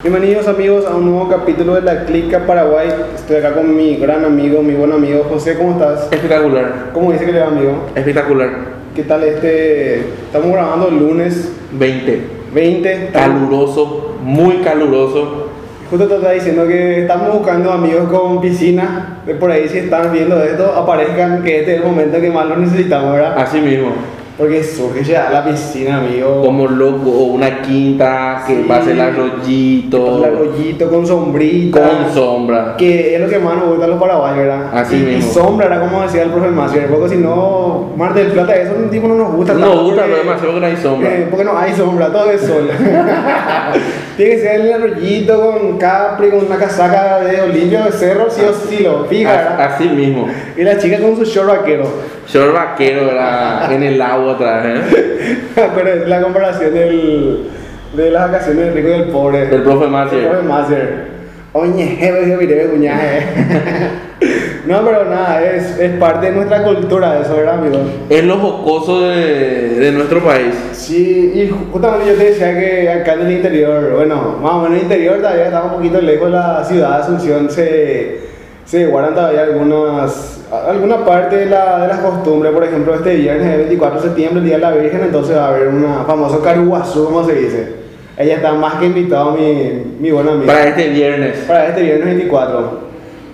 Bienvenidos amigos a un nuevo capítulo de la Clica Paraguay. Estoy acá con mi gran amigo, mi buen amigo José. ¿Cómo estás? Espectacular, ¿Cómo dice que le va amigo? espectacular. ¿Qué tal este? Estamos grabando el lunes 20. 20. Caluroso, muy caluroso. Justo te estaba diciendo que estamos buscando amigos con piscina. De por ahí si están viendo esto, aparezcan que este es el momento que más lo necesitamos, ¿verdad? Así mismo. Porque surge ya la piscina, amigo. Como loco, o una quinta que Sí. pase el arroyito. Con arroyito, con sombrita. Con sombra. Que es lo que más nos gusta los paraguayos, ¿verdad? Así y, y mismo. sombra, era como decía el profe Macio, porque si no, Mar del Plata, eso un tipo no nos gusta. No nos gusta pero demasiado que no hay sombra. eh, porque no hay sombra, todo es sol. Tiene que ser el arroyito con capri, con una casaca de Olimpia de cerro, sí o sí lo fija. Así mismo. Y la chica con su short vaquero. Short vaquero ¿verdad? en el agua otra vez. ¿eh? Pero es la comparación del, de las vacaciones del rico y del pobre. Del profe El Macier. profe Macer. Oye, miré cuñaje. No, pero nada, es, es parte de nuestra cultura eso, ¿verdad, amigo? Es lo jocoso de, de nuestro país. Sí, y justamente yo te decía que acá en el interior, bueno, más o menos en el interior todavía estamos un poquito lejos de la ciudad de Asunción, se, se guardan todavía algunas, alguna parte de, la, de las costumbres, por ejemplo, este viernes, el 24 de septiembre, el Día de la Virgen, entonces va a haber una famoso caruguazú, como se dice. Ella está más que invitado, mi, mi buen amigo Para este viernes. para este viernes 24.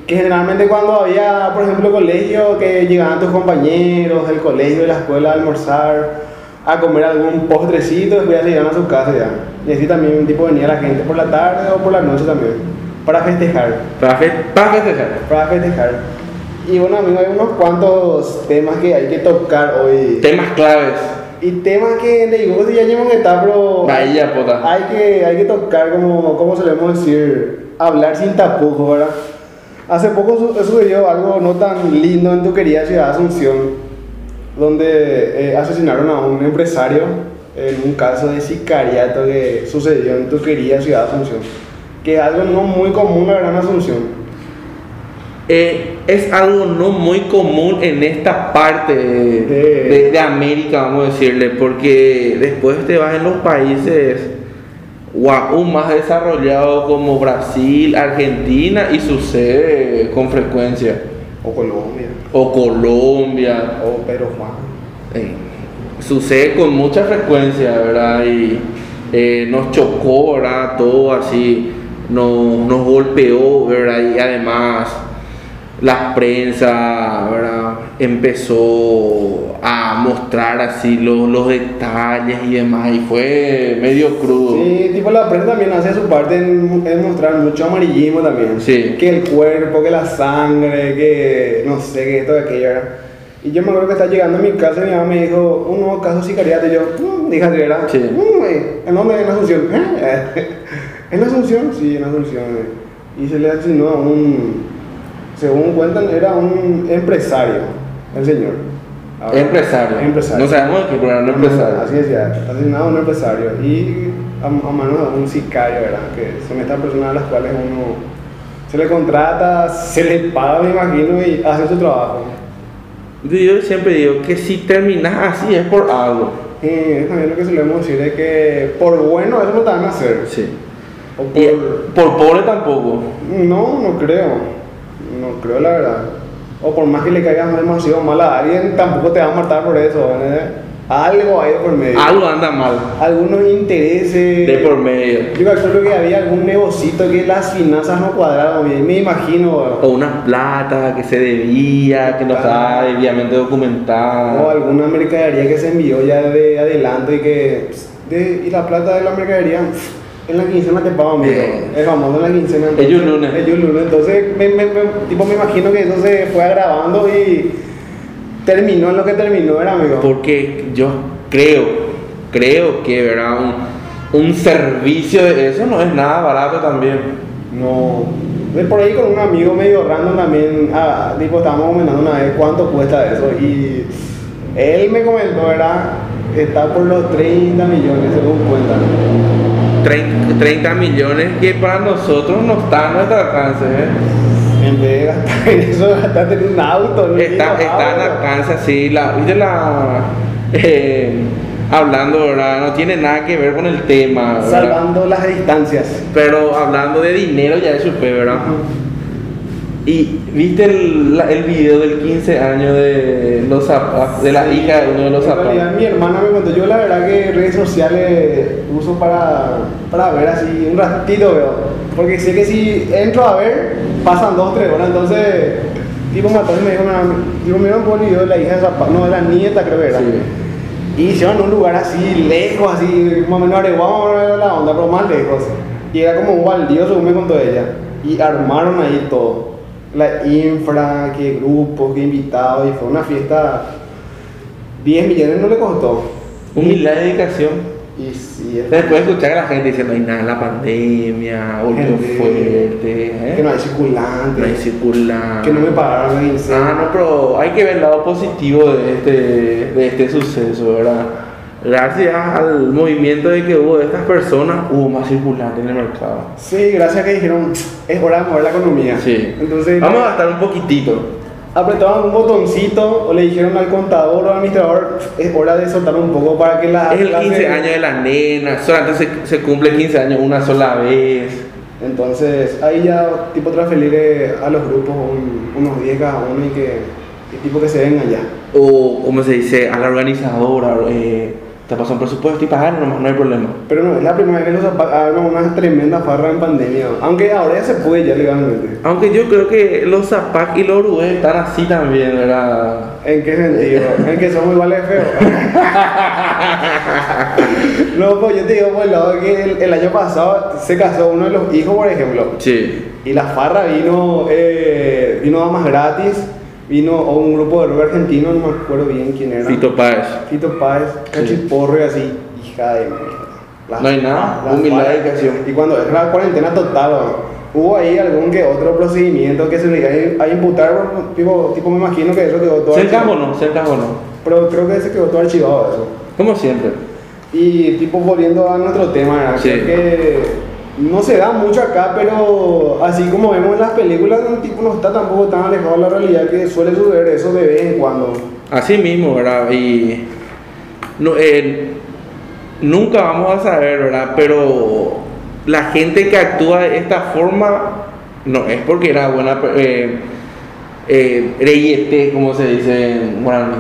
Que generalmente cuando había, por ejemplo, colegio, que llegaban tus compañeros del colegio, de la escuela a almorzar, a comer algún postrecito, después ya se iban a su casa ya. Y así también tipo venía la gente por la tarde o por la noche también, para festejar, Para, fe- para festejar. para festejar. Y bueno, amigo, hay unos cuantos temas que hay que tocar hoy. Temas claves. Y temas que le digo que ya llevan etapa, pero Bahía, pota. hay que, hay que tocar, como, como solemos decir, hablar sin tapujos, ¿verdad? Hace poco su- sucedió algo no tan lindo en tu querida ciudad de Asunción, donde eh, asesinaron a un empresario en un caso de sicariato que sucedió en tu querida ciudad de Asunción, que es algo no muy común, la en Asunción. Eh, es algo no muy común en esta parte de, De- de- de América, vamos a decirle, porque después te vas en los países aún más desarrollados como Brasil, Argentina y sucede con frecuencia, O Colombia, o Colombia, o Juan. eh, sucede con mucha frecuencia, ¿verdad? Y eh, nos chocó, ¿verdad? Todo así, nos, nos golpeó, ¿verdad? Y además la prensa, ¿verdad? Empezó a mostrar así los, los detalles y demás, y fue medio crudo. Sí, tipo la prensa también hace su parte en, en mostrar mucho amarillismo también. Sí. Que el cuerpo, que la sangre, que no sé, que esto, que aquello. ¿verdad? Y yo me acuerdo que estaba llegando a mi casa y mi mamá me dijo, un nuevo caso de sicariato. Y yo, mmm, dije así, ¿verdad? Sí. "Mm, ¿En dónde? En Asunción. "¿Eh? ¿En Asunción? Sí, en Asunción. eh". Y se le asesinó a un, según cuentan, era un empresario, el señor. Ahora, Empresario. Empresario. No sabemos de pero era un empresario. Así decía, asesinado a un empresario y a, a manos de un sicario, ¿verdad? Que son estas personas a las cuales uno se le contrata, se le paga, me imagino, y hace su trabajo. Yo siempre digo que si terminas así es por algo. Es también lo que solemos decir es que por bueno eso no te van a hacer. Sí. O Y por... pobre tampoco. No, no creo. No creo la verdad. O por más que le caigas demasiado mal a alguien, tampoco te va a matar por eso. ¿verdad? Algo hay por medio. Algo anda mal. Algunos intereses. De por medio. Yo calculo que había algún negocito que las finanzas no cuadraban bien, me imagino. O una plata que se debía, que no estaba debidamente documentada. O alguna mercadería que se envió ya de adelanto y que. de- y la plata de la mercadería, en la quincena te pagan, amigo. Eh. Es famoso en la quincena. Ellos lunes. Ellos lunes. Entonces, me, me- me- tipo, me imagino que eso se fue agravando y terminó en lo que terminó, era amigo. Porque yo creo, creo que ¿verdad? Un, un servicio de eso no es nada barato también. No. De por ahí con un amigo medio random también, ah, tipo, estábamos comentando una vez cuánto cuesta eso. Y él me comentó, ¿verdad? Está por los 30 millones, según cuentan. 30, 30 millones que para nosotros no está a nuestro alcance. ¿eh? En vez de gastar en eso, gastaste en un auto. Está, está auto. alcance así. La, ¿Viste la, eh, hablando, ¿verdad? No tiene nada que ver con el tema, ¿verdad? Salvando las distancias. Pero hablando de dinero ya eso fue, ¿verdad? Y viste el, la- el video del 15 años de los zapa- de la hija de uno de los En realidad, zapatos. mi hermana me contó. Yo, la verdad, que redes sociales uso para, para ver así un ratito, veo. Porque sé que si entro a ver, pasan dos, tres horas. Entonces, tipo, mató y me dijo, "Mira, tipo, mira un video de la hija de Zapata, no, de la nieta, creo que era. Y hicieron un lugar así, lejos, así, más o menos areguado, era la onda, pero más lejos. Y era como un baldío, según me contó ella. Y armaron ahí todo. La infra, qué grupo, qué invitados, y fue una fiesta. 10 millones no le costó. Humildad y dedicación. Y sí, es Después escuchar a la gente diciendo, hay nada, la pandemia, volvió fuerte, ¿eh? que no hay circulante, No hay circular. que no me pagaron la. Ah, no, pero hay que ver el lado positivo de este, de este suceso, ¿verdad? Gracias al movimiento de que hubo de estas personas, hubo más circulante en el mercado. Sí, gracias a que dijeron, es hora de mover la economía. Sí. Entonces, Vamos a gastar un poquitito. apretaban un botoncito o le dijeron al contador o al administrador, es hora de soltar un poco para que la... Es el clase- 15 años de la nena, solamente se, se cumple 15 años una sola vez. Entonces, ahí ya, tipo, transferirle a los grupos un- unos 10 cada uno y que, tipo que se vengan ya. O, como se dice, a la organizadora, eh, te pasó un presupuesto y pagar nomás, no hay problema. Pero no, es la primera vez que los apa- arman una tremenda farra en pandemia. Aunque ahora ya se puede ya legalmente. Aunque yo creo que los Zapac y los Uruguay están así también, ¿verdad? ¿En qué sentido? ¿En que somos iguales de feos? no, pues yo te digo por el lado que el, el año pasado se casó uno de los hijos, por ejemplo. Sí. Y la farra vino, eh, vino a más gratis. Vino o un grupo de rock argentino, no me acuerdo bien quién era. Fito Páez. Fito Páez, Sí. Cachiporro y así. Hija de mierda. No hay nada, la humildad y cuando es la cuarentena total, ¿no? hubo ahí algún que otro procedimiento que se le iba a imputar, tipo, tipo me imagino que eso quedó todo ¿Cerca o archivado. no? ¿Cerca o no? Pero creo que se quedó todo archivado eso. Como siempre. Y tipo volviendo a nuestro tema. Sí. creo que no se da mucho acá, pero así como vemos en las películas, un tipo no está tampoco tan alejado de la realidad que suele suceder eso de vez en cuando. Así mismo, ¿verdad? Y no, eh, nunca vamos a saber, ¿verdad? Pero la gente que actúa de esta forma no es porque era buena, eh, eh, reyete, como se dice en guaraní.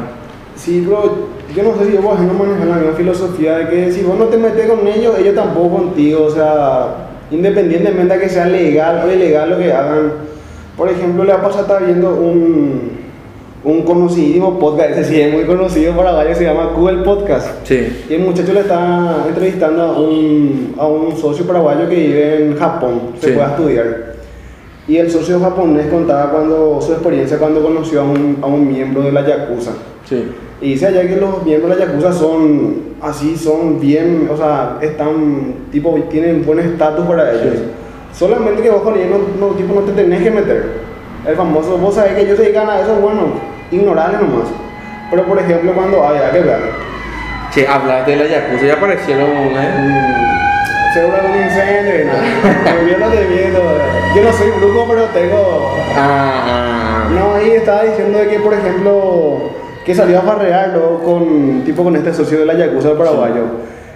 Sí, bro, yo no sé si vos no manejas la misma filosofía de que si vos no te metes con ellos, ellos tampoco contigo, o sea, independientemente de que sea legal o ilegal lo que hagan. Por ejemplo, la pasada está viendo un, un conocidísimo podcast, ese sí es muy conocido paraguayo, se llama Google Podcast. Sí. Y el muchacho le está entrevistando a un, a un socio paraguayo que vive en Japón, se Sí. fue a estudiar. Y el socio japonés contaba cuando, su experiencia cuando conoció a un, a un miembro de la Yakuza. Sí. Y dice allá que los miembros de la Yakuza son así, son bien, o sea, están, tipo, tienen buen estatus para ellos. Solamente que vos con ellos no, no, tipo, no te tenés que meter. El famoso, vos sabés que ellos se dedican a eso, bueno, ignorarle nomás. Pero por ejemplo, cuando hay, hay que ver. Che, hablaste de la Yakuza y aparecieron, ¿eh? Seguro algún incendio, ¿no? yo no te miento, yo no soy brujo, pero tengo... Ah, ah. No, ahí estaba diciendo de que, por ejemplo, que salió a farrearlo con, tipo, con este socio de la Yakuza del paraguayo.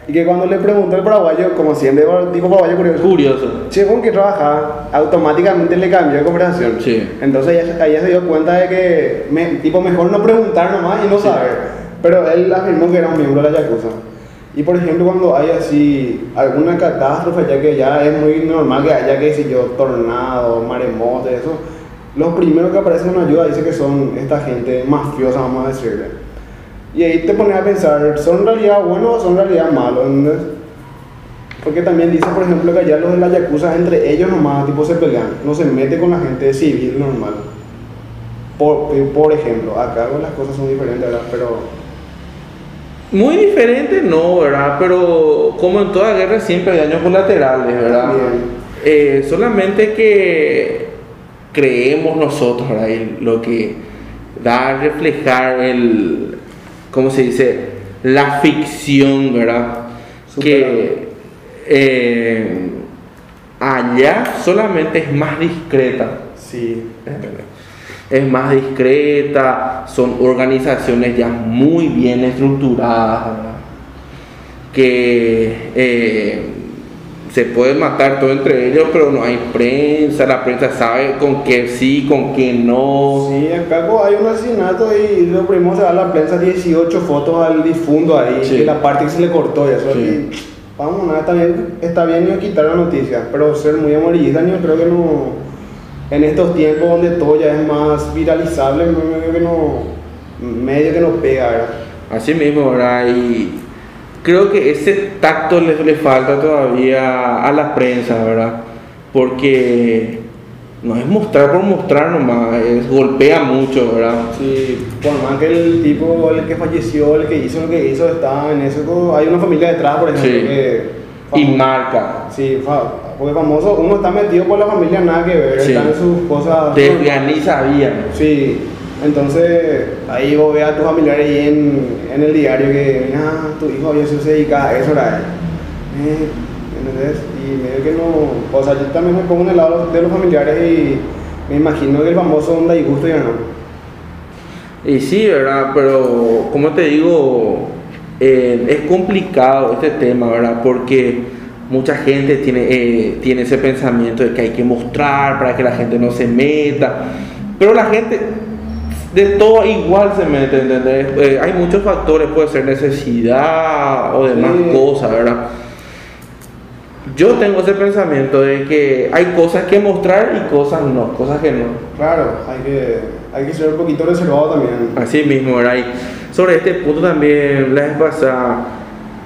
Y que cuando le preguntó al paraguayo, como siempre, tipo paraguayo curioso, Curioso. che, ¿con qué trabaja? Automáticamente le cambió de conversación. Sí. Entonces ella, ella se dio cuenta de que, me- tipo, mejor no preguntar nomás y no Sí. saber. Pero él afirmó que era un miembro de la Yakuza. Y por ejemplo, cuando hay así alguna catástrofe, ya que ya es muy normal que haya, que si yo, tornado, maremoto, eso, los primeros que aparecen en ayuda dice que son esta gente mafiosa, vamos a decirle. Y ahí te pones a pensar, ¿son en realidad buenos o son en realidad malos? ¿entendés? Porque también dice, por ejemplo, que allá los de la Yakuza, entre ellos nomás, tipo, se pelean. No se mete con la gente civil normal. Por, por ejemplo, acá las cosas son diferentes, ¿verdad? Pero Muy diferente, no, ¿verdad? Pero como en toda guerra siempre hay daños colaterales, ¿verdad? Eh, solamente que creemos nosotros, lo que da a reflejar el, ¿cómo se dice? La ficción, ¿verdad? Que eh, allá solamente es más discreta. sí, Es más discreta, son organizaciones ya muy bien estructuradas. ¿verdad? que eh, se puede matar todo entre ellos, pero no hay prensa, la prensa sabe con qué sí, con qué no. Sí, acá hay un asesinato y lo primero se da a la prensa 18 fotos al difunto ahí, Sí. y la parte que se le cortó y eso. Sí. y, vamos, nada, está bien, está bien no quitar la noticia, pero ser muy amarillista yo creo que no, en estos tiempos donde todo ya es más viralizable, medio que no, medio que no pega, ¿verdad? Así mismo, ¿verdad? Y creo que ese tacto le, le falta todavía a la prensa, ¿verdad? Porque no es mostrar por mostrar nomás, es golpea mucho, ¿verdad? Sí, por más que el tipo, el que falleció, el que hizo lo que hizo, está en eso, hay una familia detrás, por ejemplo, Sí. que... Y marca. Sí, porque famoso, uno está metido por la familia, nada que ver, Sí. están en sus cosas. De ya ni sabían. Sí, entonces ahí vos ves a tus familiares ahí en, en el diario que, ah, tu hijo había sido se dedica a eso, ¿verdad? Eh, ¿entendés? Y medio que no, o sea, yo también me pongo en el lado de los familiares y me imagino que el famoso onda y gusto ya no. Y sí, ¿verdad? Pero, como te digo, eh, es complicado este tema, ¿verdad? Porque mucha gente tiene, eh, tiene ese pensamiento de que hay que mostrar para que la gente no se meta. Pero la gente de todo igual se mete, ¿entendés? Eh, hay muchos factores, puede ser necesidad o demás Sí. cosas, ¿verdad? Yo tengo ese pensamiento de que hay cosas que mostrar y cosas no, cosas que no. Claro, hay que, hay que ser un poquito reservado también. Así mismo, ¿verdad? Y sobre este punto también, la vez pasada,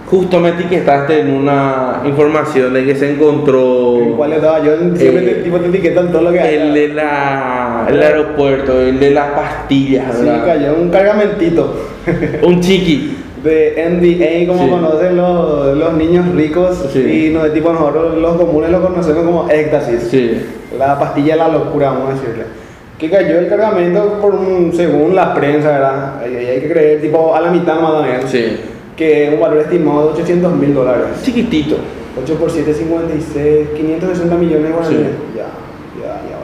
justo me etiquetaste en una información de que se encontró El cual estaba yo siempre Eh, te, tipo, te etiquetan todo lo que hay. el de la, el aeropuerto, el de las pastillas, Sí, ¿verdad? cayó un cargamentito. Un chiqui. de NDA, como Sí. conocen los, los niños ricos, Sí. y no, de tipo nosotros los comunes lo conocemos como éxtasis, Sí. la pastilla de la locura, vamos a decirle. Que cayó el cargamento por un, según la prensa, ¿verdad? Hay, hay que creer, tipo a la mitad más también, Sí. que es un valor estimado de 800 mil dólares. Chiquitito. 8 por 7, 56, 560 millones de guaraníes. Sí. Ya, ya, ya.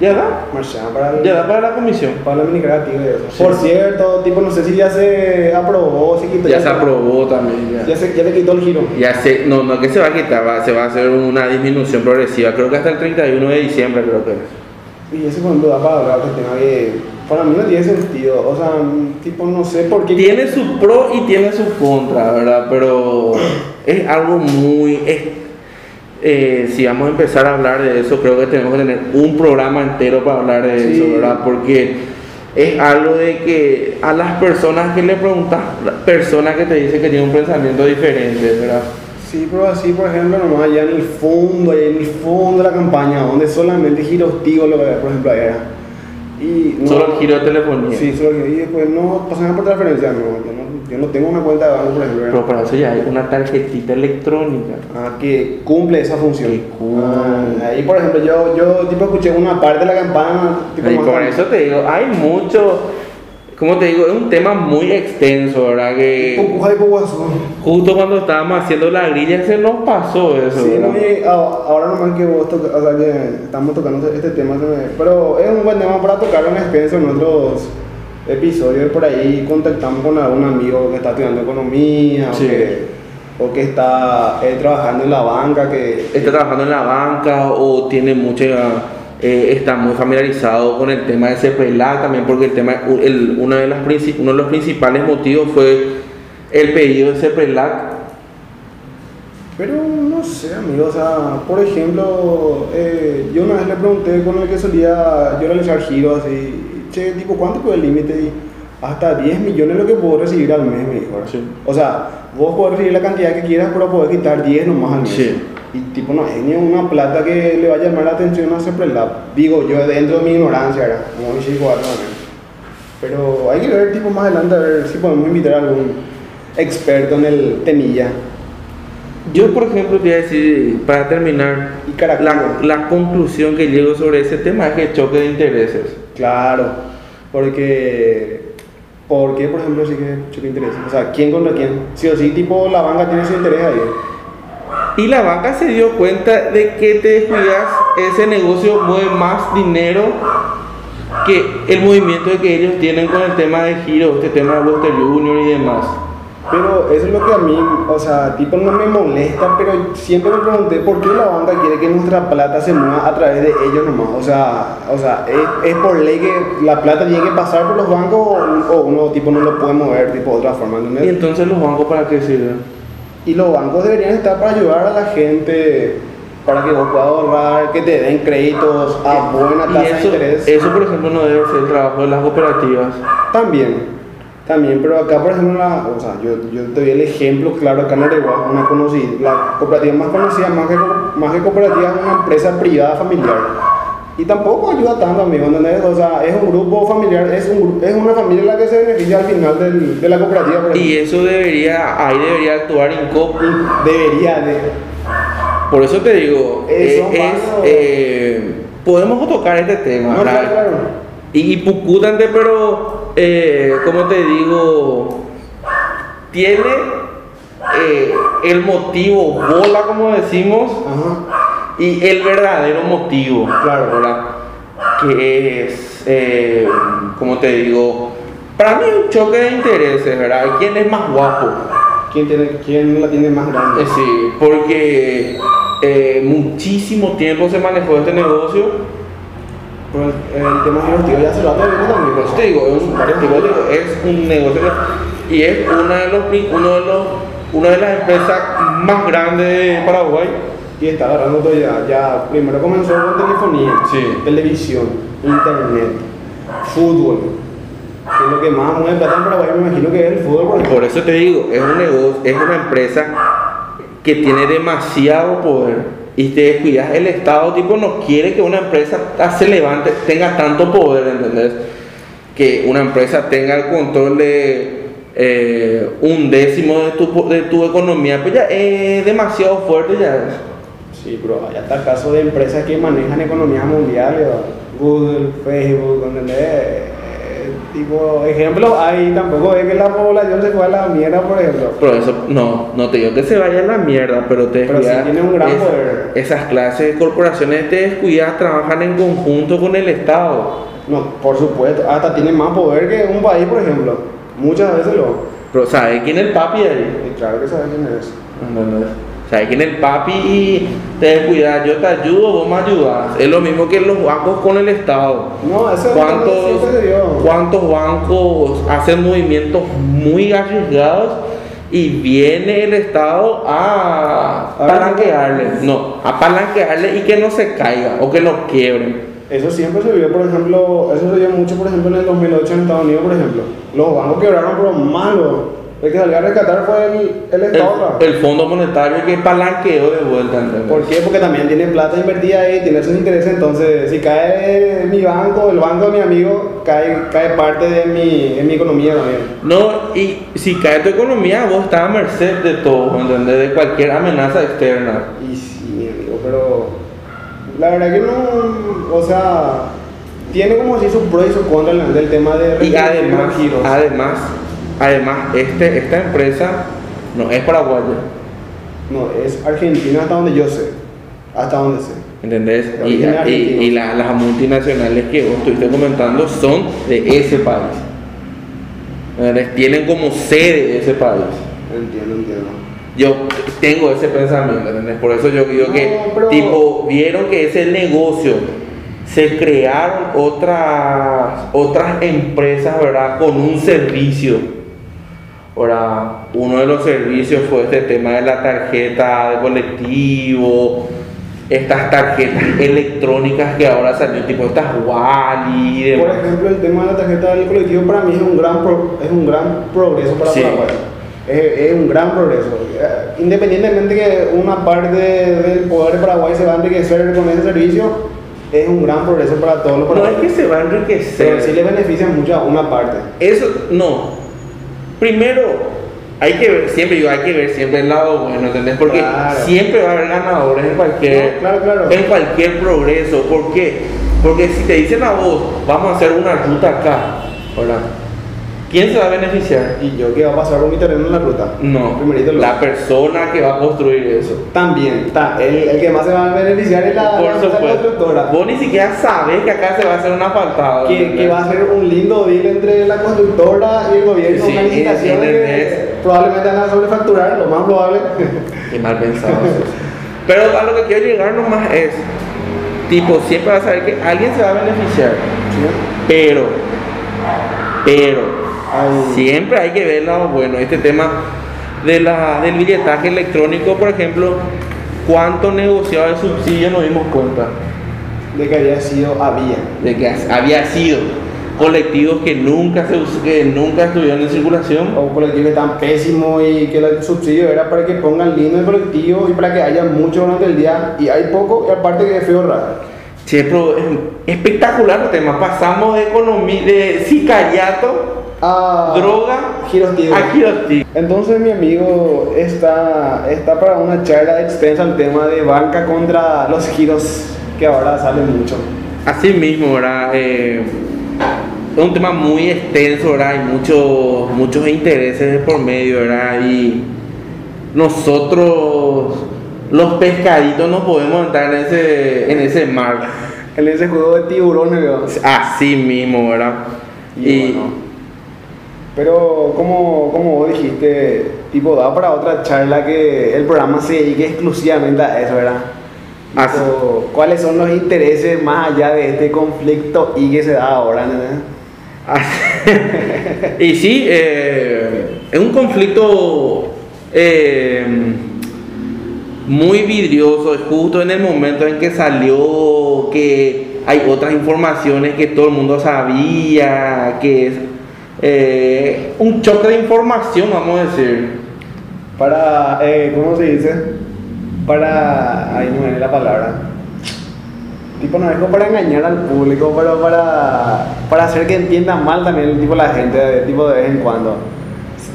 ¿Ya da? Marchán para el, Ya da para la comisión. para la minicreativa y eso. Sí. Por cierto, tipo, no sé si ya se aprobó, se quitó. Ya se aprobó también. Ya. Ya, se, ya le quitó el giro. Ya se, no, no que se va a quitar, va- se va a hacer una disminución progresiva. Creo que hasta el 31 de diciembre, creo que es. Y eso con duda para hablar que tema que para mí no tiene sentido. O sea, tipo, no sé por qué. Tiene su pro y tiene su contra, ¿verdad? Pero es algo muy... es- eh, si vamos a empezar a hablar de eso, creo que tenemos que tener un programa entero para hablar de Sí. eso, ¿verdad? Porque es algo de que a las personas que le preguntas, personas que te dicen que tienen un pensamiento diferente, ¿verdad? Sí, pero así, por ejemplo, nomás allá en el fondo, allá en el fondo de la campaña, donde solamente giros tío lo que por ejemplo, era. Y no- Solo el giro de telefonía. Sí, solo. Y después no pasan por transferencia, no. Yo, no. yo no tengo una cuenta de banco, por ejemplo. Pero para eso ya hay una tarjetita electrónica. Ah, que cumple esa función. Que cumple. Ah, ahí, por ejemplo, yo, yo tipo, escuché una parte de la campana. Tipo, Y por eso te digo, hay mucho, como te digo, es un tema muy extenso, ¿verdad? Que justo cuando estábamos haciendo la grilla se nos pasó eso, Sí, ¿verdad? no, y a- ahora nomás que vos toca, o sea, que estamos tocando este tema, se me- pero es un buen tema para tocarlo en extenso en otros episodios. Por ahí contactamos con algún amigo que está estudiando economía Sí. o, que, o que está eh, trabajando en la banca, que Está trabajando en la banca o tiene mucha, eh, está muy familiarizado con el tema de CEPRELAC también, porque el tema, el, una de las, uno de los principales motivos fue el pedido de CEPRELAC. Pero no sé, amigo, o sea, por ejemplo, eh, yo una vez le pregunté con el que solía yo realizar giros y, che, tipo, ¿cuánto fue el límite? Hasta 10 millones lo que puedo recibir al mes, me dijo. Sí. O sea, vos podés recibir la cantidad que quieras, pero podés quitar 10 nomás al mes. Sí. Y tipo, no es ni una plata que le vaya a llamar la atención a Ceprelab. Digo, yo dentro de mi ignorancia, ¿verdad? Como dice igual. Pero hay que ver, tipo, más adelante, a ver si podemos invitar a algún experto en el temilla. Yo, por ejemplo, te iba a decir, para terminar, Y la, la conclusión que llego sobre ese tema es que el choque de intereses. Claro, porque, porque por ejemplo, sí que mucho interés. O sea, ¿quién contra quién? Sí o sí, tipo, la banca tiene su interés ahí. Y la banca se dio cuenta de que te descuidas, ese negocio mueve más dinero que el movimiento que ellos tienen con el tema de giro, este tema de Western Junior y demás. Pero eso es lo que a mí, o sea, tipo no me molesta, pero siempre me pregunté por qué la banca quiere que nuestra plata se mueva a través de ellos nomás. O sea, o sea es, es por ley que la plata tiene que pasar por los bancos o, o uno tipo no lo puede mover tipo de otra forma, ¿entendés? ¿Y entonces los bancos para qué sirven? Y los bancos deberían estar para ayudar a la gente, para que vos puedas ahorrar, que te den créditos a buena Y tasa de interés. eso, por ejemplo, no debe ser el trabajo de las cooperativas. También, también, pero acá por ejemplo, la- o sea, yo, yo te doy el ejemplo claro, acá en Areguá, una conocida, la cooperativa más conocida, más que, más que cooperativa, es una empresa privada familiar. Y tampoco ayuda tanto, amigo, ¿entendés? O sea, es un grupo familiar, es, un, es una familia la que se beneficia al final del- de la cooperativa, por Y eso debería, ahí debería actuar INCOP. Debería de... Por eso te digo, Eh, eh, es, eh, podemos tocar este tema. No, claro, claro. Y, y pucutante, pero, eh, como te digo, tiene eh, el motivo bola, como decimos, Ajá. Y el verdadero motivo, Claro. ¿verdad? Que es, eh, como te digo, para mí es un choque de intereses, ¿verdad? ¿Quién es más guapo? ¿Quién, tiene, ¿Quién la tiene más grande? Eh, sí, porque eh, muchísimo tiempo se manejó este negocio. Pero el, el tema divertido ya se lo ha también. Pues te digo, es un, es un negocio y es una de los, uno de los, una de las empresas más grandes de Paraguay. Y está agarrando todo ya. ya. Primero comenzó con telefonía, Sí. televisión, internet, fútbol. Que es lo que más mueve plata en Paraguay, me imagino que es el fútbol. Por eso te digo, es un negocio, es una empresa que tiene demasiado poder. Y te descuidas, el Estado tipo no quiere que una empresa se levante, tenga tanto poder, ¿entendés? Que una empresa tenga el control de eh, un décimo de tu, de tu economía, pues ya es demasiado fuerte ya. Sí, pero hay hasta casos de empresas que manejan economías mundiales. Google, Facebook, ¿entendés? Eh, tipo, ejemplo, ahí tampoco es que la población se fue a la mierda, por ejemplo. Pero eso, no, no te digo que se vaya a la mierda, pero te Pero sí descuidas, tiene un gran esa- poder. Esas clases de corporaciones te descuidas, trabajan en conjunto con el Estado. No, por supuesto, hasta tiene más poder que un país, por ejemplo. Muchas veces lo. Pero ¿sabes quién es el papi ahí? Y claro que sabes quién es. ¿Entendés? ¿Sabes quién es el papi? Te descuidas, yo te ayudo, vos me ayudas. Es lo mismo que los bancos con el Estado. No, eso ¿Cuántos, dio. ¿Cuántos bancos hacen movimientos muy arriesgados y viene el Estado a palanquearle? No, a palanquearle y que no se caiga o que no quiebren. Eso siempre se vio, por ejemplo, eso se vio mucho, por ejemplo, en el 2008 en Estados Unidos, por ejemplo. Los bancos quebraron, pero malo. El que salió a rescatar fue el, el Estado. El, el Fondo Monetario que palanqueó de vuelta. ¿entendés? ¿Por qué? Porque también tiene plata invertida ahí, tiene sus intereses, entonces si cae mi banco, el banco de mi amigo, cae, cae parte de mi, de mi economía también. No, y si cae tu economía, vos estás a merced de todo, ¿entendés? De cualquier amenaza externa. Y sí, mi amigo, pero la verdad que no, o sea, tiene como si sus pros y sus contras del- tema de Y además, giros. además, además, este, esta empresa no es paraguaya, No, es Argentina hasta donde yo sé, hasta donde sé. ¿entendés? Y, origen y- argentino. y la- las multinacionales que vos estuviste comentando son de ese país. ¿entendés? Tienen como sede ese país. Entiendo, entiendo. Yo tengo ese pensamiento, ¿entendés? Por eso yo digo que, pero- tipo, vieron que ese negocio se crearon otras, otras empresas, ¿verdad? Con un servicio. Ahora, uno de los servicios fue este tema de la tarjeta de colectivo, estas tarjetas electrónicas que ahora salieron, tipo estas Wally y Por ejemplo, el tema de la tarjeta del colectivo para mí es un gran, pro- es un gran progreso para Sí. Paraguay. Es, es un gran progreso. Eh, Independientemente que una parte del poder de Paraguay se va a enriquecer con ese servicio, es un gran progreso para todos los No es paraguayos. que se va a enriquecer. Pero sí le beneficia mucho a una parte. Eso, no. Primero, hay que ver, siempre hay que ver siempre el lado bueno, ¿entendés? Porque Claro. siempre va a haber ganadores en cualquier, No, claro, claro. en cualquier progreso. ¿Por qué? Porque si te dicen a vos, vamos a hacer una ruta acá, ¿verdad? ¿Quién se va a beneficiar? Y yo que va a pasar por mi terreno en la ruta. No, Primerito la persona que va a construir eso. También, está. El, el que más se va a beneficiar es la, Por la empresa supuesto. constructora. Vos ni siquiera sabés que acá se va a hacer un asfaltado. Que, que va a ser un lindo deal entre la constructora y el gobierno, Sí, una licitación probablemente van a sobrefacturar, lo más probable. Qué mal pensado. Pero a lo que quiero llegar nomás es, tipo, siempre vas a saber que alguien se va a beneficiar. Pero, pero, Ay. siempre hay que ver, bueno, este tema de la, del billetaje electrónico, por ejemplo, cuánto negociado de subsidio nos dimos cuenta De que había sido, había. de que había sido colectivos que nunca, se, que nunca estuvieron en circulación. O colectivos están pésimos y que el subsidio era para que pongan lindo el colectivo y para que haya mucho durante el día. Y hay poco y aparte que es feo raro. Che, pero es espectacular el tema. Pasamos de economía, de sicariato, Ah, droga, giros tigres. a girostigo. Entonces mi amigo está, está para una charla extensa el tema de banca contra los giros que ahora salen mucho. Así mismo, ¿verdad? Eh, es un tema muy extenso, ¿verdad? Hay muchos, muchos intereses por medio, ¿verdad? Y nosotros, los pescaditos, no podemos entrar en ese, en ese mar. En ese juego de tiburones, ¿verdad? Así mismo, ¿verdad? Y bueno, pero como, como vos dijiste, tipo, da para otra charla que el programa se dedique exclusivamente a eso, ¿verdad? Así. Tipo, ¿Cuáles son los intereses más allá de este conflicto y que se da ahora? ¿entendés? y sí, eh, es un conflicto eh, muy vidrioso, es justo en el momento en que salió que hay otras informaciones que todo el mundo sabía, que eh, un choque de información, vamos a decir. Para, eh, ¿cómo se dice? Para, ahí no viene la palabra. Tipo, no es como para engañar al público, pero para, para hacer que entiendan mal también tipo la gente, de, tipo de vez en cuando.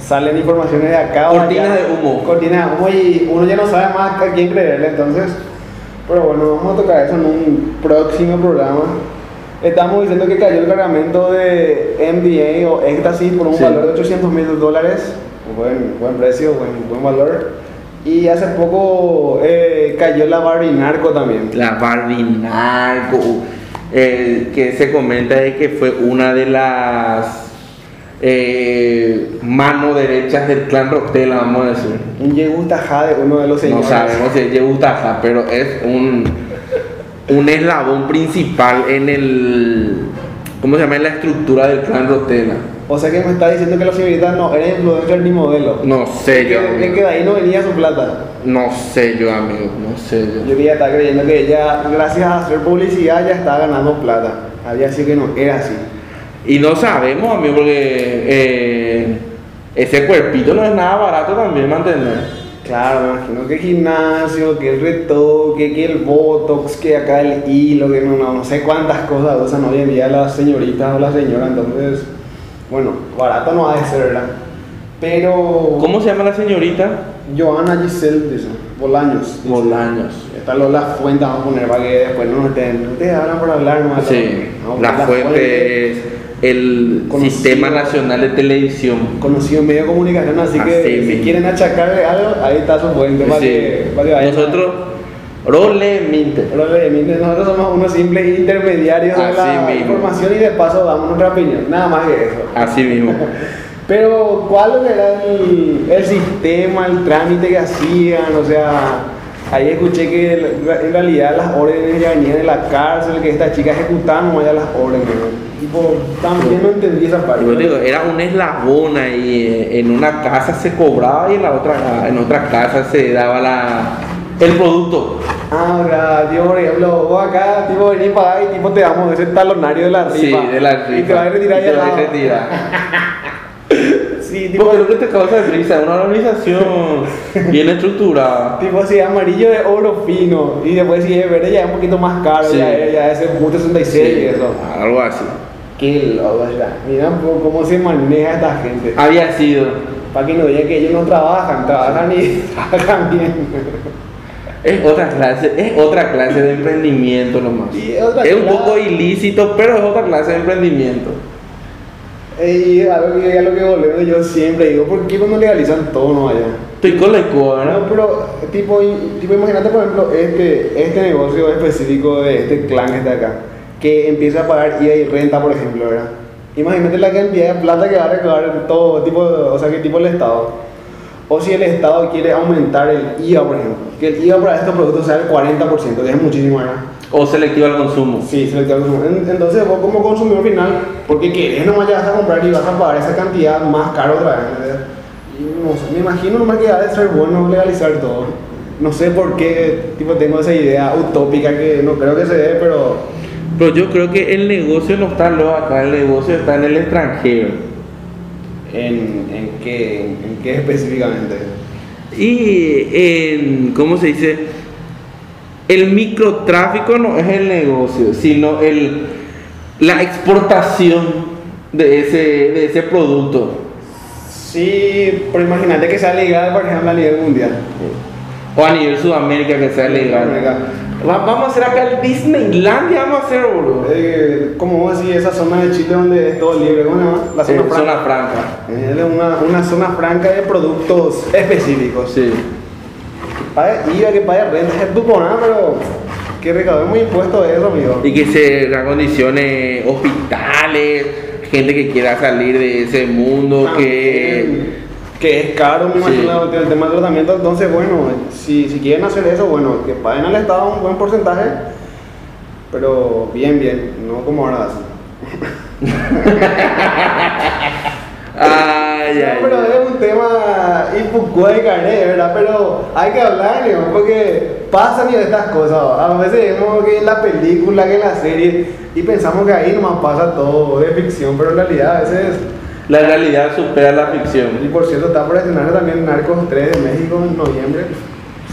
Salen informaciones de acá o Cortinas de humo. Cortinas de humo y uno ya no sabe más a quién creerle, entonces. Pero bueno, vamos a tocar eso en un próximo programa. Estamos diciendo que cayó el cargamento de MDA o Éxtasis por un Sí. valor de 800 mil dólares. Buen, buen precio, buen, buen valor. Y hace poco eh, cayó la Barbie Narco también. La Barbie Narco, eh, que se comenta de que fue una de las eh, manos derechas del clan Rotela, vamos a decir. Un Yehu Tajade, uno de los No señores. sabemos si es Yehu Taja, pero es un, un eslabón principal en el. ¿Cómo se llama? En la estructura del clan Rotela. O sea que me está diciendo que los señoritas no eran influencers ni modelos. No sé yo. que, que de ahí no venía su plata. No sé yo, amigo. No sé yo. Yo que ya estaba creyendo que ella, gracias a hacer publicidad, ya estaba ganando plata. Había sido que no era así. Y no sabemos, amigo, porque eh, ese cuerpito no es nada barato también mantener. Claro, me imagino que el gimnasio, que el retoque, que el botox, que acá el hilo, que no, no, no sé cuántas cosas usan hoy en día las señoritas o las señoras. Entonces, bueno, barato no ha de ser, ¿verdad? Pero. ¿Cómo se llama la señorita? Joana Giselle, dice. Bolaños. dice. Bolaños. Está Lola Fuente, vamos a poner para que después no nos estén. Ustedes hablan por hablar, no Sí, No, la fuente es el Conocido. Sistema Nacional de Televisión. Conocido medio de comunicación, así que si quieren achacarle algo, ahí está su fuente. Sí. vayan. Nosotros, probablemente, Probablemente nosotros somos unos simples intermediarios de Así la mismo. información y de paso damos nuestra opinión, nada más que eso. así mismo. Pero, ¿cuál era el, el sistema, el trámite que hacían? O sea, ahí escuché que en realidad las órdenes ya venían de la cárcel, que esta chica ejecutaba nomás ya las órdenes. Tipo, también no entendí esa parte. Yo digo, era un eslabón ahí, eh, en una casa se cobraba y en la otra, en otra casa se daba la, el producto. Ah, o sea, tipo, por ejemplo, vos acá, tipo, venís para acá y tipo te damos ese talonario de la rifa. Sí, de la rifa. Y te vas a retirar Y ya te vas a retirar. Sí, tipo, Porque lo que te causa risa, una organización bien estructurada. Tipo así, amarillo de oro fino. Y después si es verde ya es un poquito más caro. Sí. Ya, es- ya es el Boot 66 y eso. algo así. Qué loco, ¿verdad? Mira un cómo se maneja esta gente. Había sido. Para que no digan que ellos no trabajan, trabajan y trabajan bien. Es otra clase, es otra clase de emprendimiento nomás. Es Es un poco ilícito, pero es otra clase de emprendimiento. Y algo que, a lo que volvemos yo siempre digo, ¿por qué cuando legalizan todo no allá? Con la escuadra. No, pero tipo, tipo imagínate por ejemplo este, este negocio específico de este clan que está acá, que empieza a pagar IVA y renta, por ejemplo, ¿verdad? Imagínate la cantidad de plata que va a recaudar todo tipo, o sea, que tipo el Estado. o si el Estado quiere aumentar el IVA, por ejemplo, que el IVA para estos productos sea el 40%, que es muchísimo, ¿verdad? O selectivo al consumo. Sí, selectivo al consumo. En- Entonces vos como consumidor final, porque querés nomás ya vas a comprar y vas a pagar esa cantidad más caro otra vez, no sé, me imagino nomás que ha de ser bueno legalizar todo. No sé por qué tipo, tengo esa idea utópica que no creo que se dé, pero Pero yo creo que el negocio no está lo acá, el negocio está en el extranjero. ¿en, en, qué, en qué específicamente? Y en, ¿cómo se dice? El microtráfico no es el negocio, sino el, la exportación de ese, de ese producto. Sí, pero imagínate que sea legal, por ejemplo, a nivel mundial. O a nivel Sudamérica que sea legal. Va- vamos a hacer acá el Disneylandia, vamos a hacer, boludo. Eh, como vos decís, esa zona de Chile donde es todo libre, ¿cómo se llama? La zona Eh, franca. zona franca. Es una, una zona franca de productos específicos. Sí. Paga IVA, que pague renta, es tu nada, pero que recaudemos impuestos de eso, amigo. Y que se acondicione hospitales, gente que quiera salir de ese mundo, que... También, que es caro, me imagino, el, el tema del tratamiento. Entonces, bueno, si, si quieren hacer eso, bueno, que paguen al Estado un buen porcentaje, pero bien, bien, no como ahora. Ay, ay, No, pero ay. es un tema Ipucua de carnet, ¿verdad? Pero hay que hablar, ¿no? porque pasan y estas cosas. A veces vemos que en la película, que en la serie, y pensamos que ahí nomás pasa todo de ficción, pero en realidad a veces. La realidad supera la ficción. Y por cierto, está por estrenar también Narcos 3 de México en noviembre.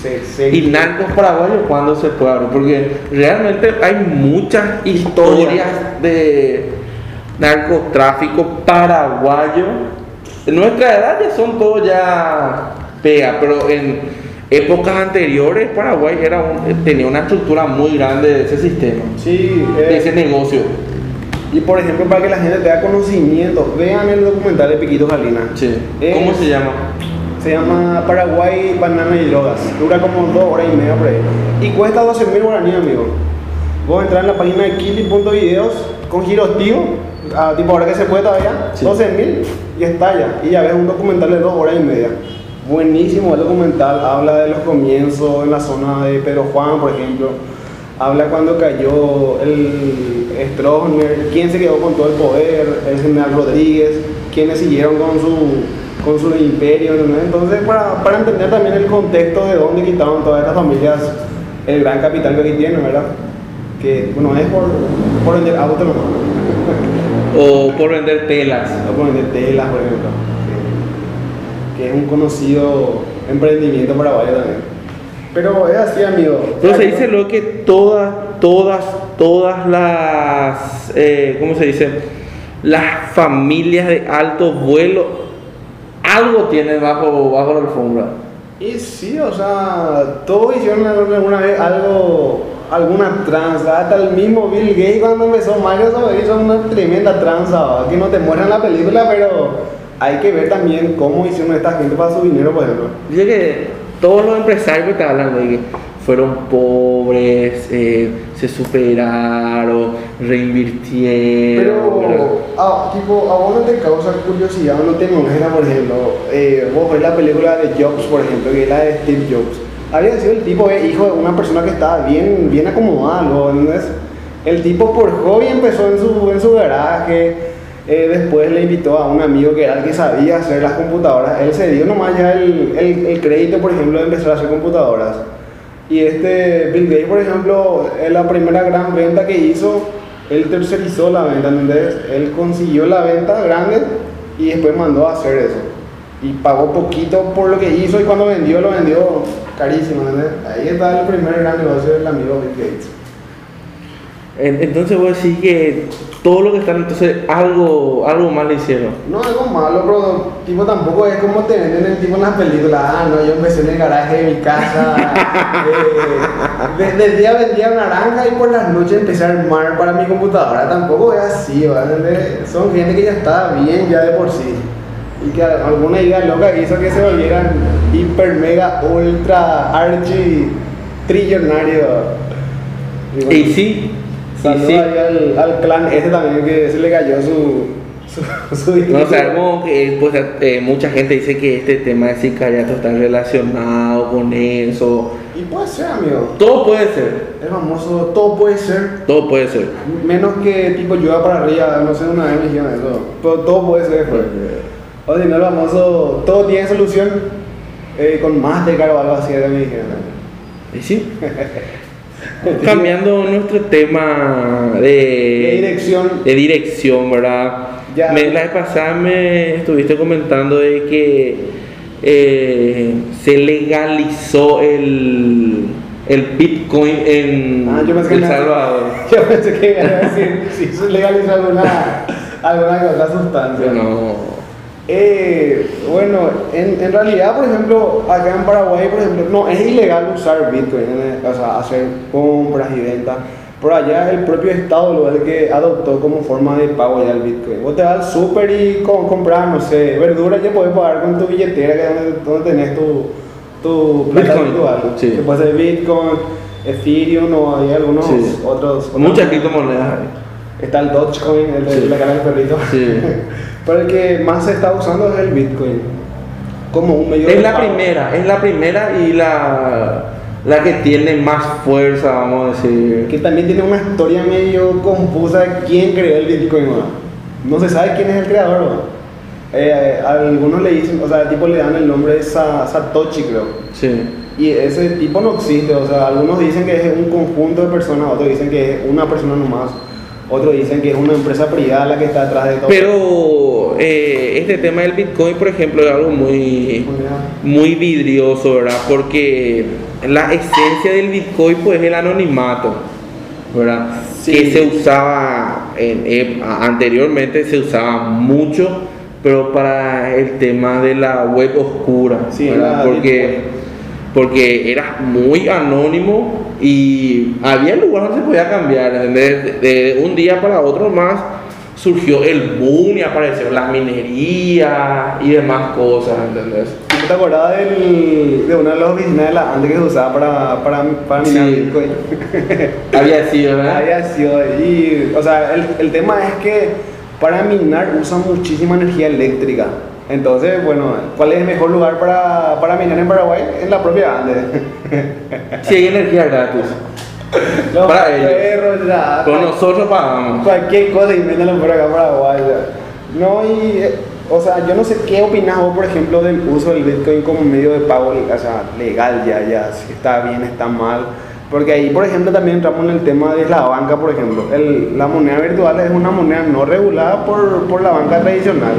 Se, se- Y narcos paraguayos, ¿cuándo se puede abrir? Porque realmente hay muchas historias de narcotráfico paraguayo. En nuestra edad ya son todos ya pega, pero en épocas anteriores Paraguay era un- tenía una estructura muy grande de ese sistema, Sí, de eh, ese negocio. y por ejemplo, para que la gente tenga conocimiento, vean el documental de Piquito Salinas. Sí. Es- ¿Cómo se llama? Se llama Paraguay, Banana y Drogas. Dura como dos horas y media por ahí. Y cuesta 12 mil guaraníes, amigo. Vos entrar en la página de kili.videos con giro activo, a tipo ahora que se puede todavía, Sí. 12 mil y está ya. Y ya ves un documental de dos horas y media. Buenísimo el documental, habla de los comienzos en la zona de Pedro Juan, por ejemplo. Habla cuando cayó el Stroessner, quién se quedó con todo el poder, el general Rodríguez, quiénes siguieron con su, con su imperio. Entonces, para, para entender también el contexto de dónde quitaron todas estas familias el gran capital que aquí tienen, ¿verdad? Que, bueno, es por, por autos nomás. O por vender telas. No por vender telas, por ejemplo. Que, que es un conocido emprendimiento paraguayo también. Pero es así, amigo. Pero se dice lo que todas, todas, todas las, eh, ¿cómo se dice? Las familias de alto vuelo algo tienen bajo, bajo la alfombra. Y sí, o sea, todos hicieron alguna vez algo, alguna tranza. Hasta el mismo Bill Gates cuando empezó Microsoft hizo una tremenda tranza. ¿va? Que no te muestran la película, pero hay que ver también cómo hicieron esta gente para su dinero, por ejemplo. Dice que todos los empresarios que te hablan de que fueron pobres, eh, se superaron, reinvirtieron. Pero, ah, tipo, a vos no te causa curiosidad no te molesta, por ejemplo, eh, vos ves la película de Jobs, por ejemplo, que es la de Steve Jobs. Había sido el tipo, eh, hijo de una persona que estaba bien, bien acomodada, ¿no? ¿entendés? El tipo por hobby empezó en su, en su garaje, eh, después le invitó a un amigo que era el que sabía hacer las computadoras. Él se dio nomás ya el, el, crédito, por ejemplo, de empezar a hacer computadoras. Y este Bill Gates, por ejemplo, en la primera gran venta que hizo, él tercerizó la venta, ¿entendés? Él consiguió la venta grande y después mandó a hacer eso. Y pagó poquito por lo que hizo y cuando vendió, lo vendió carísimo, ¿entendés? Ahí está el primer gran negocio del amigo Bill Gates. En- Entonces vos decís que todo lo que están, entonces algo, algo mal hicieron. No algo malo, pero tipo tampoco es como te venden el tipo en las películas. Ah, no, yo empecé en el garaje de mi casa. eh, de- del día vendía naranja y por las noches empecé a armar para mi computadora. Tampoco es así. ¿Entendés? Son gente que ya está bien ya de por sí. Y que alguna idea loca hizo que se volvieran hiper, mega, ultra, archi, trillonario. Y sí, y sí. ahí al, al clan este también que se le cayó su, su, su No sabemos que pues, eh, mucha gente dice que este tema de sicariato está relacionado con eso. Y puede ser, amigo. Todo puede ser, El famoso, todo puede ser. todo puede ser. Menos que tipo llueva para arriba, no sé, una vez me dijeron eso. Pero todo puede ser, pues. O si no, el famoso, todo tiene solución. eh, con Mastercard o algo así, me dijeron. Y sí. Cambiando nuestro tema de, De dirección. de dirección, ¿verdad? Ya. Me- la vez pasada me estuviste comentando de que eh, se legalizó el, el Bitcoin en Ah, yo El me- Salvador. Yo pensé que iba a decir si se legalizó alguna, alguna otra sustancia. Bueno, Eh, bueno, en, en realidad, por ejemplo, acá en Paraguay, por ejemplo, no es ilegal usar Bitcoin, ¿eh? o sea, hacer compras y ventas. Por allá el propio Estado lo es el que adoptó como forma de pago ya el Bitcoin. Vos te vas al súper y com- compras, no sé, verduras, ya podés pagar con tu billetera, que es donde, tenés tu, tu plata Bitcoin, virtual. sí. Que puede ser Bitcoin, Ethereum o hay algunos Sí. otros. muchas criptomonedas. Está el Dogecoin, el de Sí. la cara del perrito. Pero el que más se está usando es el Bitcoin. Como un medio Es de la pago. primera, es la primera y la, la que tiene más fuerza, vamos a decir. Que también tiene una historia medio confusa de quién creó el Bitcoin. ¿no? No se sabe quién es el creador. ¿no? Eh, algunos le dicen, o sea, el tipo le dan el nombre de Sa- Satoshi, creo. Sí. Y ese tipo no existe, o sea, algunos dicen que es un conjunto de personas, otros dicen que es una persona nomás, otros dicen que es una empresa privada la que está detrás de todo. Pero eh, este tema del Bitcoin, por ejemplo, es algo muy, muy vidrioso, ¿verdad? Porque la esencia del Bitcoin pues es el anonimato, ¿verdad? Sí. Que se usaba en, ep- anteriormente se usaba mucho, pero para el tema de la web oscura, Sí, ¿verdad? la porque porque era muy anónimo y había lugares donde se podía cambiar, ¿entendés? De, de un día para otro más surgió el boom y aparecieron las minerías y demás cosas, ¿entendés? ¿Tú te acordás del, de una de las oficinas de la antes que se usaba para, para, para minar Sí. Bitcoin? Había sido, ¿verdad? Había sido, y, o sea, el, el tema es que para minar usa muchísima energía eléctrica. Entonces, bueno, ¿cuál es el mejor lugar para, para minar en Paraguay? En la propia Ande. Sí, hay energía gratis. Los Para ellos. ya, Pero nosotros pagamos. cualquier cosa invéntalo por acá Paraguay. ya. No, y, eh, o sea, yo no sé qué opinas vos, por ejemplo, del uso del Bitcoin como medio de pago o sea, legal ya, ya, si está bien, está mal. Porque ahí, por ejemplo, también entramos en el tema de la banca, por ejemplo. El- la moneda virtual es una moneda no regulada por, por la banca tradicional.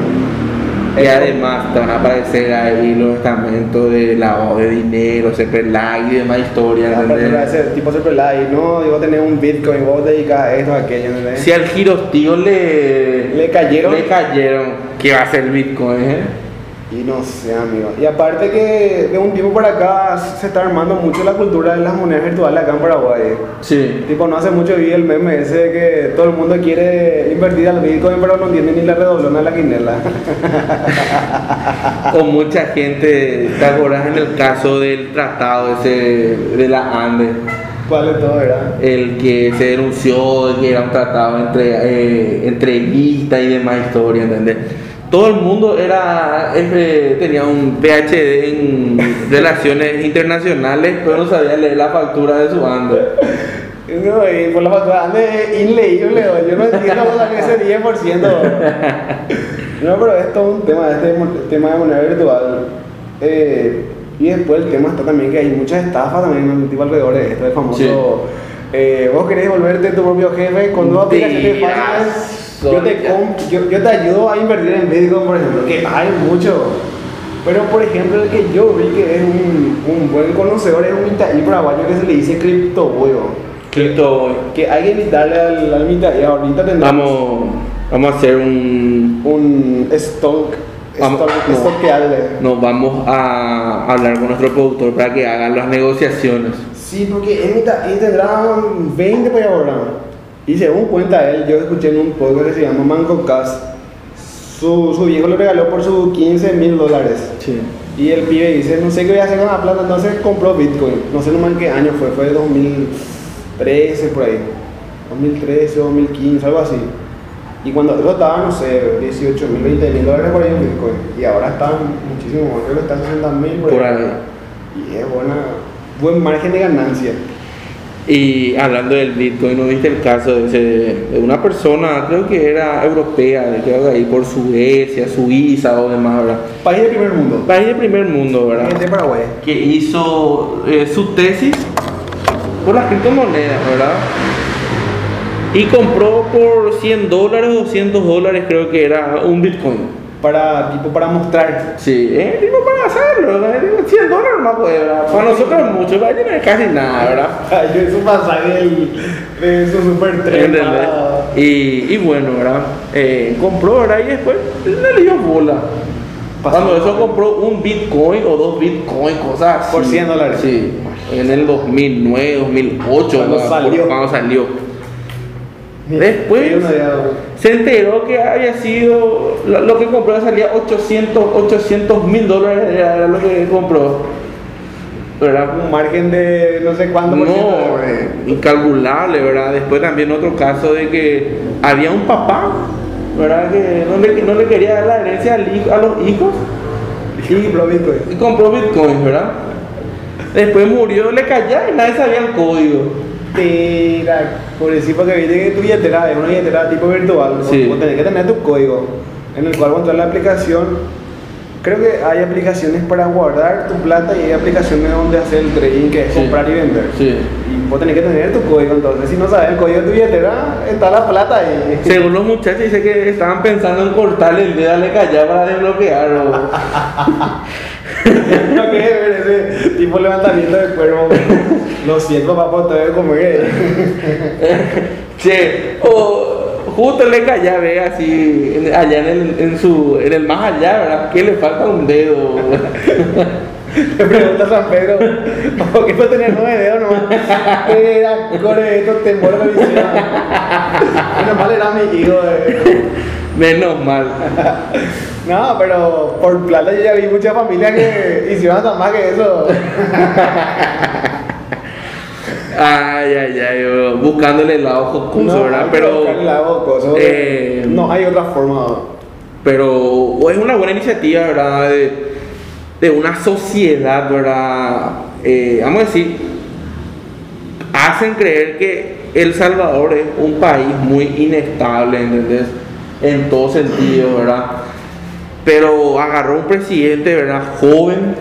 Y además te van a aparecer ahí los estamentos de lavado de dinero, CPLAG y demás historias, persona ¿entendés? ese tipo siempre la y no, digo tener un Bitcoin, vos dedicas a esto, a aquello, ¿entendés? Si al girostío le, Le cayeron. le cayeron, ¿qué va a ser Bitcoin? eh? Y no sé, amigo. Y aparte que de un tiempo para acá se está armando mucho la cultura de las monedas virtuales acá en Paraguay. Sí. Tipo, no hace mucho vi el meme ese de que todo el mundo quiere invertir al Bitcoin, pero no entiende ni la redoblona de la quinela. O mucha gente, ¿te acordás en el caso del tratado ese de la Ande? ¿Cuál es todo, verdad? El que se denunció de que era un tratado entre eh, entreguista y demás historias, ¿entendés? Todo el mundo era eh, tenía un PhD en relaciones internacionales, pero no sabía leer la factura de su Ande. No, y por la factura, ande inleíble, yo no entiendo cómo salió ese 10%. No, pero es todo un tema, este tema de moneda virtual. Eh, y después el tema está también que hay muchas estafas también tipo alrededor de esto, el famoso... Sí. eh, vos querés volverte tu propio jefe con dos aplicaciones fáciles. Yo te, yo, yo te ayudo a invertir en Bitcoin, por ejemplo, que hay mucho. Pero, por ejemplo, el que yo vi que es un, un buen conocedor es un mitaí paraguayo que se le dice cripto, huevo. Cristo, Que hay que invitarle al, al mitaí. Ahorita tendremos vamos, vamos a hacer un un stock, Vamos, stock, no. nos vamos a hablar con nuestro productor para que haga las negociaciones. Sí, porque en mitaí tendrá 20 por ahora. Y según cuenta él, yo escuché en un podcast que se llama Manco Cast. Su, su viejo le regaló por sus 15 mil dólares. Sí. Y el pibe dice, no sé qué voy a hacer con la plata, entonces compró Bitcoin. No sé nomás en qué año fue, fue 2013 por ahí. 2013 o 2015, algo así. Y cuando eso estaba, no sé, 18 mil, 20 mil dólares por ahí en Bitcoin. Y ahora está muchísimo más, creo que está 60 mil Por ahí. Y es buena, buen margen de ganancia. Y hablando del Bitcoin, ¿no viste el caso de, ese- de una persona, creo que era europea, de creo que ahí por Suecia, Suiza o demás, ¿verdad? País de primer mundo. País de primer mundo, ¿verdad? País de Paraguay. que hizo eh, su tesis por las criptomonedas, ¿verdad? Y compró por 100 dólares o 200 dólares, creo que era un Bitcoin. Para, tipo, para mostrar. Sí, eh, tipo para hacerlo, ¿verdad? Digo, 100 dólares más puede, ¿verdad? Para nosotros es mucho, para ellos no es casi nada, ¿verdad? Yo es un pasaje de su super tren. Y, y bueno, ¿verdad? Eh, compró, ¿verdad? Y después le dio bola. Pasó. Cuando eso compró un Bitcoin o dos Bitcoin, cosas así. Por 100 dólares. Sí, en el 2009, 2008, Cuando ¿verdad? salió. Cuando salió. Después- Se enteró que había sido, lo, que compró salía 800 mil dólares, era lo que compró. ¿Verdad? un margen de no sé cuánto. No, eh, incalculable, ¿verdad? Después también otro caso de que había un papá, ¿verdad? Que no le, no le quería dar la herencia al hijo- a los hijos Y compró Bitcoin. y compró Bitcoin, ¿verdad? Después murió, le cayó y nadie sabía el código. Tira, pobrecito que viste que tu billetera es una billetera tipo virtual. Sí. Vos tenés que tener tu código en el cual vos entras la aplicación. Creo que hay aplicaciones para guardar tu plata y hay aplicaciones donde hacer el trading que es Sí. comprar y vender. Sí. Y vos tenés que tener tu código, entonces si no sabes el código de tu billetera, está la plata ahí. Según los muchachos, dice que estaban pensando en cortarle el dedo a le callar para desbloquearlo. No que ver ese tipo de levantamiento de cuerpo. Lo siento, papá, te debo comer. Che, o justo le calla, ve así, en- allá en el, en su, en el más allá, ¿verdad? Que le falta un dedo. Me pregunta San Pedro, ¿por qué no tener nueve dedos nomás? Era core esto temor de visión. Menos mal era mi hijo. eh. Menos mal. No, pero por plata yo ya vi muchas familias que hicieron hasta más que eso. Ay, ay, ay, bro, buscándole el lado jocoso, ¿verdad? Pero, buscarle la boca, eso- eh, no hay otra forma. pero es una buena iniciativa, ¿verdad? De, de una sociedad, ¿verdad? Eh, vamos a decir, hacen creer que El Salvador es un país muy inestable, ¿entendés? En todo sentido, ¿verdad? Pero agarró un presidente, ¿verdad? Joven,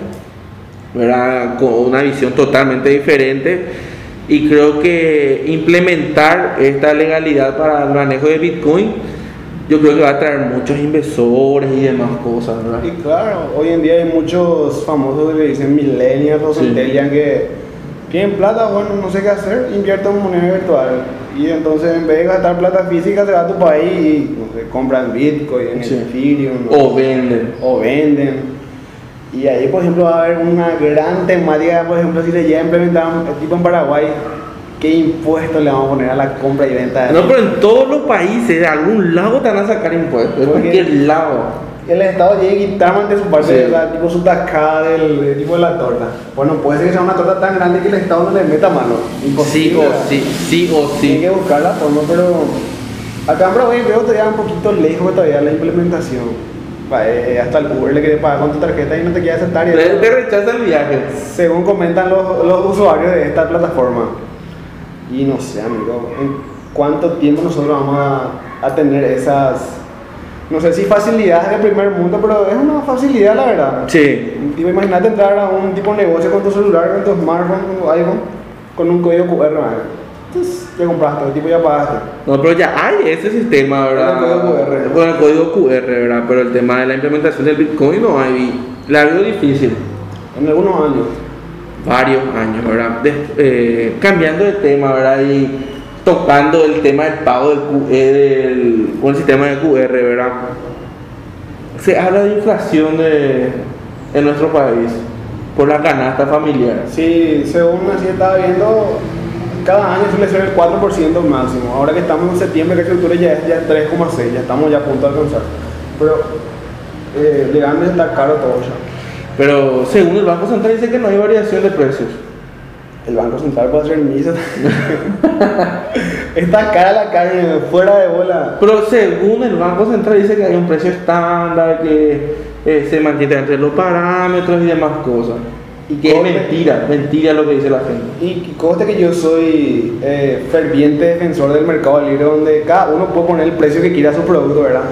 ¿verdad? Con una visión totalmente diferente. Y creo que implementar esta legalidad para el manejo de Bitcoin, yo creo que va a traer muchos inversores y demás cosas, ¿verdad? Y claro, hoy en día hay muchos famosos que le dicen millennials o Sí. centennials que tienen plata, bueno, no sé qué hacer, invierto en moneda virtual. Y entonces en vez de gastar plata física, se va a tu país y no sé, compran Bitcoin, en Sí. Ethereum ¿no? O venden. o venden. Y ahí, por ejemplo, va a haber una gran temática, por ejemplo, si se llega a implementar, un- tipo en Paraguay, ¿qué impuesto le vamos a poner a la compra y venta? de No, pero en todos los países, de algún lado te van a sacar impuestos, de cualquier lado. El Estado tiene que quitar de su parte, Sí. o sea, tipo su tajada del, del tipo de la torta. Bueno, puede ser que sea una torta tan grande que el Estado no le meta mano. Sí Imposible. o sí, sí o Tiene que sí. buscar la forma, pero acá en Paraguay veo todavía un poquito lejos todavía la implementación. Va, eh, hasta el Uber le quiere pagar con tu tarjeta y no te quiere aceptar. Y Te, rechaza el viaje. según comentan los, los usuarios de esta plataforma. Y no sé, amigo, ¿en cuánto tiempo nosotros vamos a, a tener esas, no sé si facilidades del primer mundo, pero es una facilidad, la verdad. Sí. Imagínate entrar a un tipo de negocio con tu celular, con tu smartphone, con tu iPhone, con un código QR. Entonces, ya compraste, el tipo ya pagaste. No, pero ya hay ese sistema, ¿verdad? Con el código QR. Con el código QR, ¿verdad? Pero el tema de la implementación del Bitcoin no hay. La veo difícil. En algunos años. Varios años, ¿verdad? Eh, cambiando de tema, ¿verdad? Y tocando el tema del pago del QE, del, con el sistema de QR, ¿verdad? Se habla de inflación de, en nuestro país por la canasta familiar. Sí, según así estaba viendo, cada año suele ser el 4% máximo. Ahora que estamos en septiembre, la estructura ya es ya 3,6, ya estamos ya a punto de alcanzar. Pero eh, está caro todo ya. Pero según el Banco Central dice que no hay variación de precios. El Banco Central puede hacer misa. Está cara la carne, fuera de bola. Pero según el Banco Central dice que hay un precio estándar, que eh, se mantiene entre los parámetros y demás cosas. Y que es mentira, mentira lo que dice la gente. Y conste que yo soy eh, ferviente defensor del mercado libre, donde cada uno puede poner el precio que quiera a su producto, ¿verdad?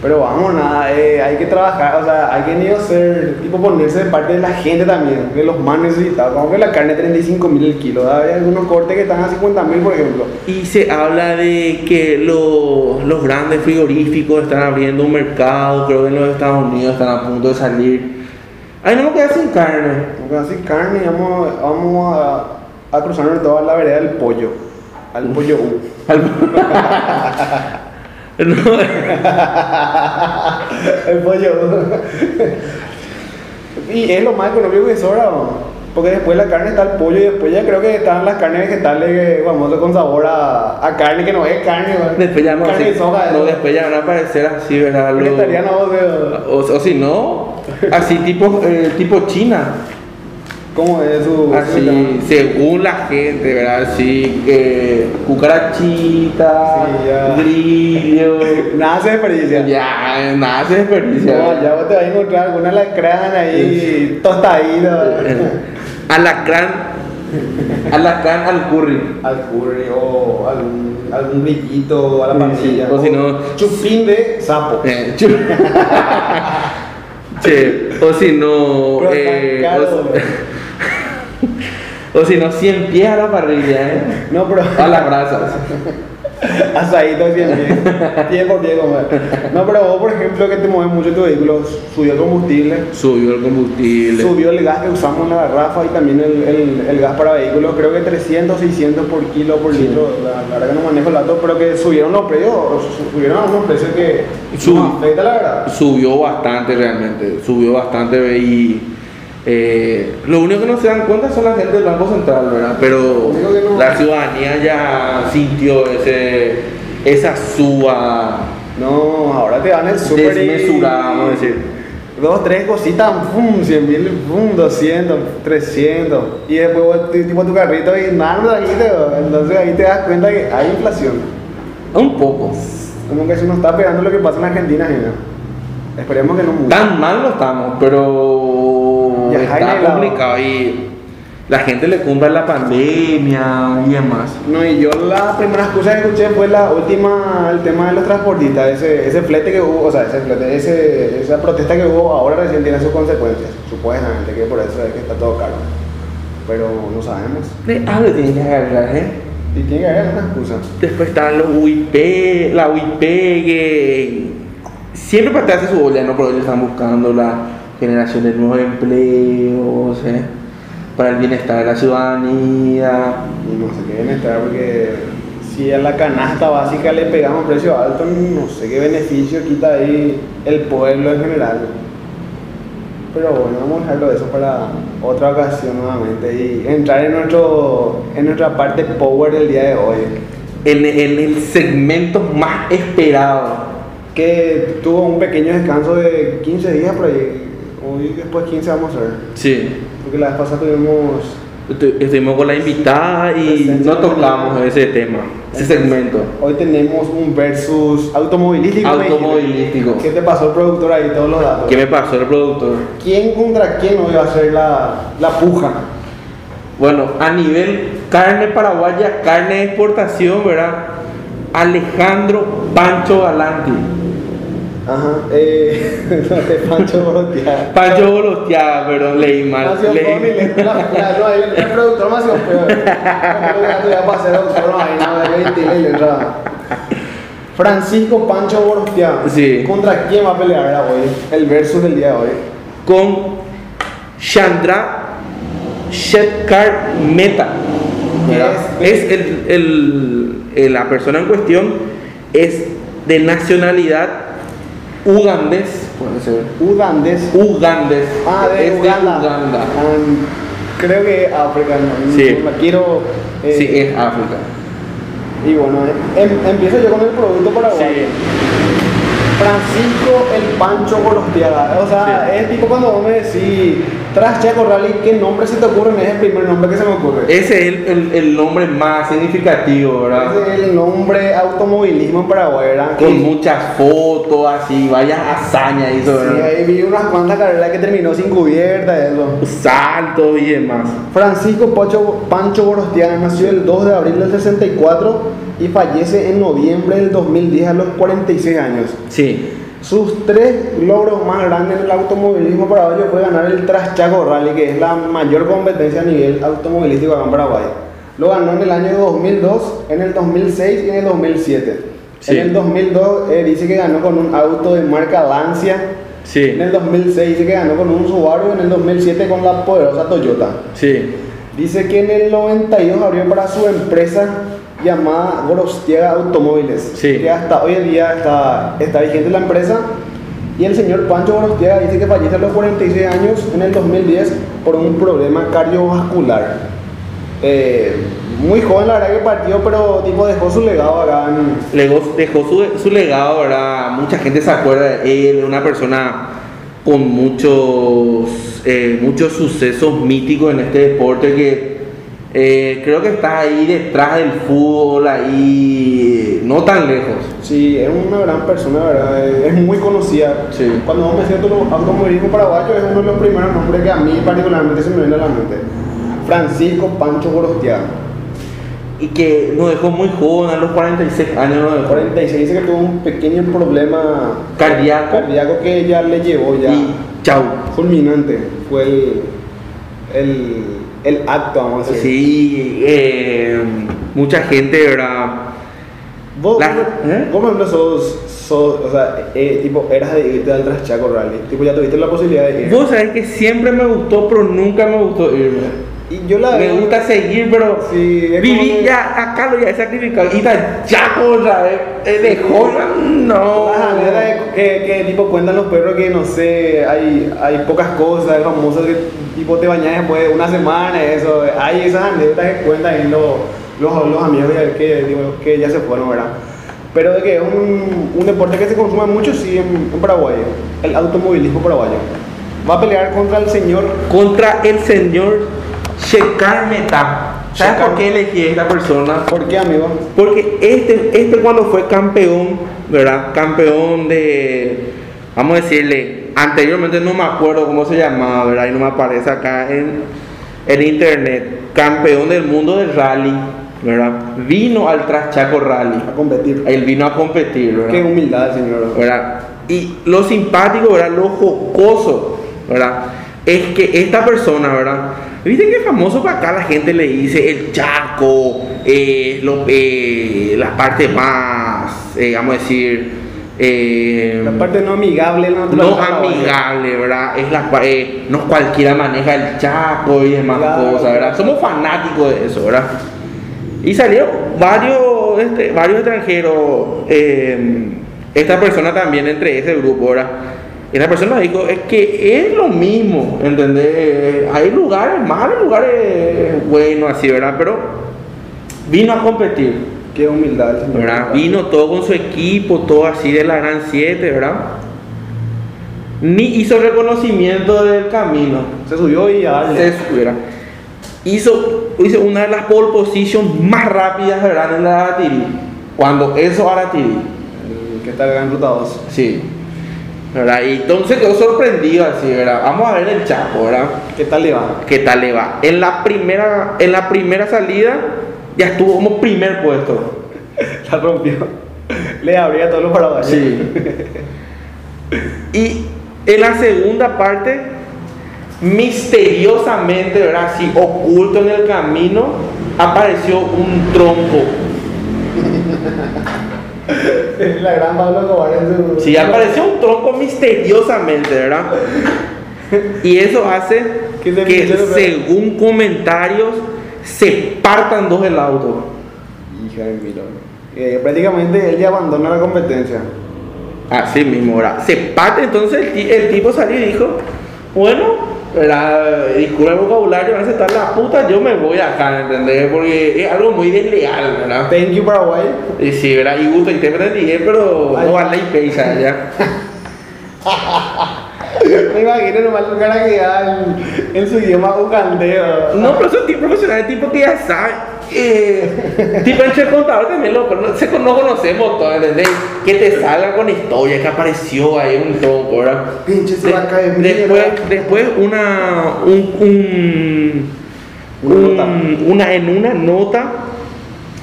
Pero vamos, nada, eh, hay que trabajar, o sea, hay que ni ser, tipo, ponerse de parte de la gente también, de los más necesitados. Como que la carne 35 mil el kilo, hay algunos cortes que están a 50 mil, por ejemplo. Y se habla de que los, los grandes frigoríficos están abriendo un mercado, creo que en los Estados Unidos están a punto de salir. Ay, no me queda sin carne. Porque así carne, vamos, vamos a, a cruzarnos toda la vereda del pollo, al pollo U. No, el pollo. y es lo más económico que sobra, ¿no? Porque después la carne está el pollo y después ya creo que están las carnes vegetales famoso con sabor a, a carne que no es carne, ¿no? después ya no, carne así- soja, no, después ya van a aparecer así, ¿verdad? Los- o sea, o, o si no, así tipo, eh, tipo China. ¿cómo es su Así, su- según la gente, ¿verdad? Así que cucarachita, Sí, grillo, Nada se desperdicia. ya, nada se desperdicia. No, ya vos te vas a encontrar alguna lacrán ahí tostadita. Alacrán, alacrán al curry. al curry o algún, algún brillito a la sí, o si no- Chupín de sapo. Eh, Che, o si no, eh, o si no, 100 pies a la parrilla, ¿eh? No, pero. A las brasas. Asadito 100 pies. Pie por pie comer. No, pero vos, por ejemplo, que te mueves mucho tu vehículo, subió el combustible, Subió el combustible. subió el gas que usamos en la garrafa y también el, el, el gas para vehículos, creo que 300, 600 por kilo, por Sí. litro. La, la verdad que no manejo el dato, pero que subieron los precios, su- subieron unos precios que. Sub- no afecta, la verdad. Subió bastante realmente, subió bastante y eh, lo único que no se dan cuenta son la gente del Banco Central, ¿verdad? Pero no- la ciudadanía ya sintió ese, esa suba No, ahora te dan el súper desmesurada, vamos a decir. Dos, tres cositas, pum, 100 mil, pum, 200, 300. Y después tipo tu carrito y nada, no trajiste, entonces ahí te das cuenta que hay inflación. Un poco. Como que se nos está pegando lo que pasa en Argentina, ¿no? Esperemos que no mucho. Tan mal no estamos, pero Está Jaime, la- complicado y la gente le cumpla la pandemia y demás. No, y yo la primera excusa que escuché fue la última, el tema de los transportistas, ese, ese flete que hubo, o sea, ese flete, ese, esa protesta que hubo ahora recién tiene sus consecuencias, supuestamente, que por eso es que está todo caro. Pero no sabemos. De algo tiene que agarrar, ¿eh? Y tiene que haber alguna excusa. Después están los UIP, la UIP que siempre pertenece a su gobierno, pero ellos están buscando la generación de nuevos empleos, ¿eh? para el bienestar de la ciudadanía. Y no sé qué bienestar, porque si a la canasta básica le pegamos precio alto, no sé qué beneficio quita ahí el pueblo en general. Pero bueno, vamos a dejarlo de eso para otra ocasión nuevamente y entrar en, nuestro, en nuestra parte power del día de hoy. En, en el segmento más esperado. Que tuvo un pequeño descanso de 15 días por ahí. Hoy después 15 vamos a ver. Sí. Porque la vez pasada tuvimos Estu- Estuvimos con la invitada y Presencia no tocamos ese tema, ese segmento. Hoy tenemos un versus automovilístico. Automovilístico. ¿Qué te pasó el productor ahí? Todos los datos. ¿Qué me pasó el productor? ¿Quién contra quién hoy va a ser la, la puja? Bueno, a nivel carne paraguaya, carne de exportación, ¿verdad? Alejandro Pancho Galanti. Ajá, eh, Pancho Borotea. Pancho Golostiaga, perdón, leí mal. Macio leí- Tony, le- la- la- no, el, el productor Macio, pero como ya para ser doctor, no, no, de 20 y le entraba. Francisco Pancho Borotea. Sí. ¿Contra quién va a pelear ahora hoy? El versus del día de hoy. con Chandra Shetkar Meta. Es- Es el, el- el- la persona en cuestión es de nacionalidad ugandés, puede ser. Ugandés. Ugandés. Ah, de es Uganda. de Uganda. Ah, creo que África, no, Sí. quiero. eh, Sí, es África. Y bueno, em- empiezo yo con el producto paraguayo. Francisco el Pancho Gorostiaga. O sea, es tipo cuando vos me decís, tras Chaco Rally, ¿qué nombre se te ocurre? Es el primer nombre que se me ocurre. Ese es el, el- el nombre más significativo, ¿verdad? Ese es el nombre automovilismo en Paraguay, ¿verdad? Con Que- muchas fotos, así, varias hazañas y eso, Sí, ¿verdad? ahí vi unas cuantas carreras que terminó sin cubierta, eso. Saltos y demás. Francisco Pancho, Pancho Gorostiaga nació el 2 de abril del 64 y fallece en noviembre del 2010 a los 46 años. Sí, Sus tres logros más grandes en el automovilismo paraguayo fue ganar el Traschaco Rally, que es la mayor competencia a nivel automovilístico acá en Paraguay. Lo ganó en el año 2002, en el 2006 y en el 2007. Sí. En el 2002 eh, dice que ganó con un auto de marca Lancia. sí, En el 2006 dice que ganó con un Subaru y en el 2007 con la poderosa Toyota. sí. Dice que en el 92 abrió para su empresa llamada Gorostiaga Automóviles, Sí. que hasta hoy en día está, está vigente la empresa. Y el señor Pancho Gorostiaga dice que fallece a los 46 años en el 2010 por un problema cardiovascular. Eh, muy joven la verdad que partió, pero tipo dejó su legado acá en, dejó su, su legado, ¿verdad? Mucha gente se acuerda de él, una persona con muchos, eh, muchos sucesos míticos en este deporte que eh, creo que está ahí detrás del fútbol, ahí no tan lejos. Sí, es una gran persona, ¿verdad? Es muy conocida. Sí. Cuando vos me siento los automovilismo paraguayo es uno de los primeros nombres que a mí particularmente se me viene a la mente. Francisco Pancho Gorostiaga. Y que nos dejó muy joven, a los 46 años nos dejó. 46 dice que tuvo un pequeño problema Cardíaco. cardíaco que ya le llevó ya Y chau. fulminante. Fue el, el, el acto, vamos a decir. Sí, eh, mucha gente, ¿verdad? Vos, La- ¿eh? vos, por ejemplo, sos, sos, o sea, eh, tipo, eras de irte al Traschaco Rally. Tipo, ya tuviste la posibilidad de ir. Vos sabés que siempre me gustó, pero nunca me gustó irme. Y yo la Me gusta seguir, pero Sí, es viví que- ya acá lo ya he sacrificado. Y tan chaco otra vez, eh, de joven, no. Las anécdotas que, que tipo cuentan los perros que no sé, hay, hay pocas cosas famosas que tipo te bañas después de una semana, eso, hay esas anécdotas que cuentan ahí los, los, los amigos que, digo, que ya se fueron, ¿verdad? Pero de que es un, un deporte que se consume mucho, sí, en, en Paraguay, el automovilismo paraguayo. Va a pelear contra el señor Contra el señor Shekar Meta. ¿Sabes por qué elegí a esta persona? ¿Por qué, amigo? Porque este, este cuando fue campeón, ¿verdad? Campeón de, vamos a decirle, anteriormente no me acuerdo cómo se llamaba, ¿verdad? Y no me aparece acá en, en internet. Campeón del mundo del rally, ¿verdad? Vino al Traschaco Rally. A competir. Él vino a competir, ¿verdad? Qué humildad, señor. ¿verdad? Y lo simpático, ¿verdad? Lo jocoso, ¿verdad? Es que esta persona, ¿verdad? Viste que famoso para acá la gente le dice el chaco, eh, lo- eh, la parte más, eh, vamos a decir, eh, La parte no amigable, no amigable, ¿verdad? Es la, eh, no cualquiera maneja el chaco y demás Claro. cosas, ¿verdad? Somos fanáticos de eso, ¿verdad? Y salieron varios, este, varios extranjeros, eh, esta persona también entre ese grupo, ¿verdad? Esta persona dijo, es que es lo mismo, ¿entendés? Hay lugares malos, lugares buenos, así, ¿verdad? Pero vino a competir. Qué humildad. ¿verdad? Vino todo con su equipo, todo así de la Gran 7, ¿verdad? Ni hizo reconocimiento del camino. Se subió y a darle. Se subiera. Hizo, hizo una de las pole positions más rápidas, ¿verdad? En la Aratirí. Cuando eso Aratirí. El Que está en Ruta 2. Sí. ¿Verdad? Y entonces quedó sorprendido así, ¿verdad? Vamos a ver el Chapo, ¿verdad? ¿Qué tal le va? ¿Qué tal le va? En la primera, en la primera salida ya estuvo como primer puesto. La rompió. Le abría a todos los paraguayos. Sí. Y en la segunda parte, misteriosamente, ¿verdad? Así oculto en el camino, apareció un tronco. La gran Pablo Escobar en su... Sí, apareció un tronco misteriosamente, ¿verdad? Y eso hace ¿Qué se que, según comentarios, se partan dos el auto. Hija de mil eh, Prácticamente él ya abandona la competencia. Así mismo, ¿verdad? Se parte, entonces el tipo salió y dijo, bueno, ¿verdad? Disculpa el vocabulario, van a estar la puta, yo me voy acá, ¿entendés? Porque es algo muy desleal, ¿verdad? Thank you, Paraguay. Y sí, ¿verdad? Y gusto intérprete dije, pero Ay. no vale y pesa ya. Me imagino nomás el cara que da en, en su idioma ugandeo. No, pero son tipos profesionales, tipo que ya saben. Eh, tipo entre el contador también lo cono- se con- no conocemos todo, ¿entendés? Que te salga con historia, que apareció ahí un tronco, ¿verdad? Pinche se De- va a caer después, mierda. después una, un, un- Una un- nota. una- en una nota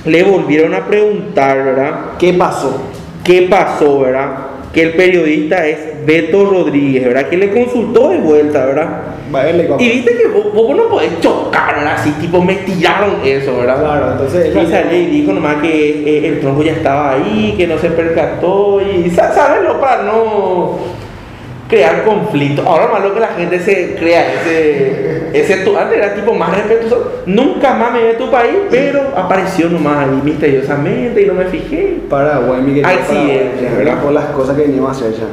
le volvieron a preguntar, ¿verdad? ¿Qué pasó? ¿Qué pasó, verdad? Que el periodista es Beto Rodríguez, ¿verdad? Que le consultó de vuelta, ¿verdad? Y viste que vos, vos no podés chocar, ¿verdad? Así, tipo, me tiraron eso, ¿verdad? Claro, entonces Y salió y dijo nomás que eh, el tronco ya estaba ahí, que no se percató y, sa- ¿sabes? Para no crear conflicto. Ahora más lo que la gente se crea ese, ese antes era tipo más respetuoso. Nunca más me vi a tu país, pero apareció nomás ahí misteriosamente y no me fijé. Paraguay, mi querido Accidente. Por las cosas que venimos a hacer ya.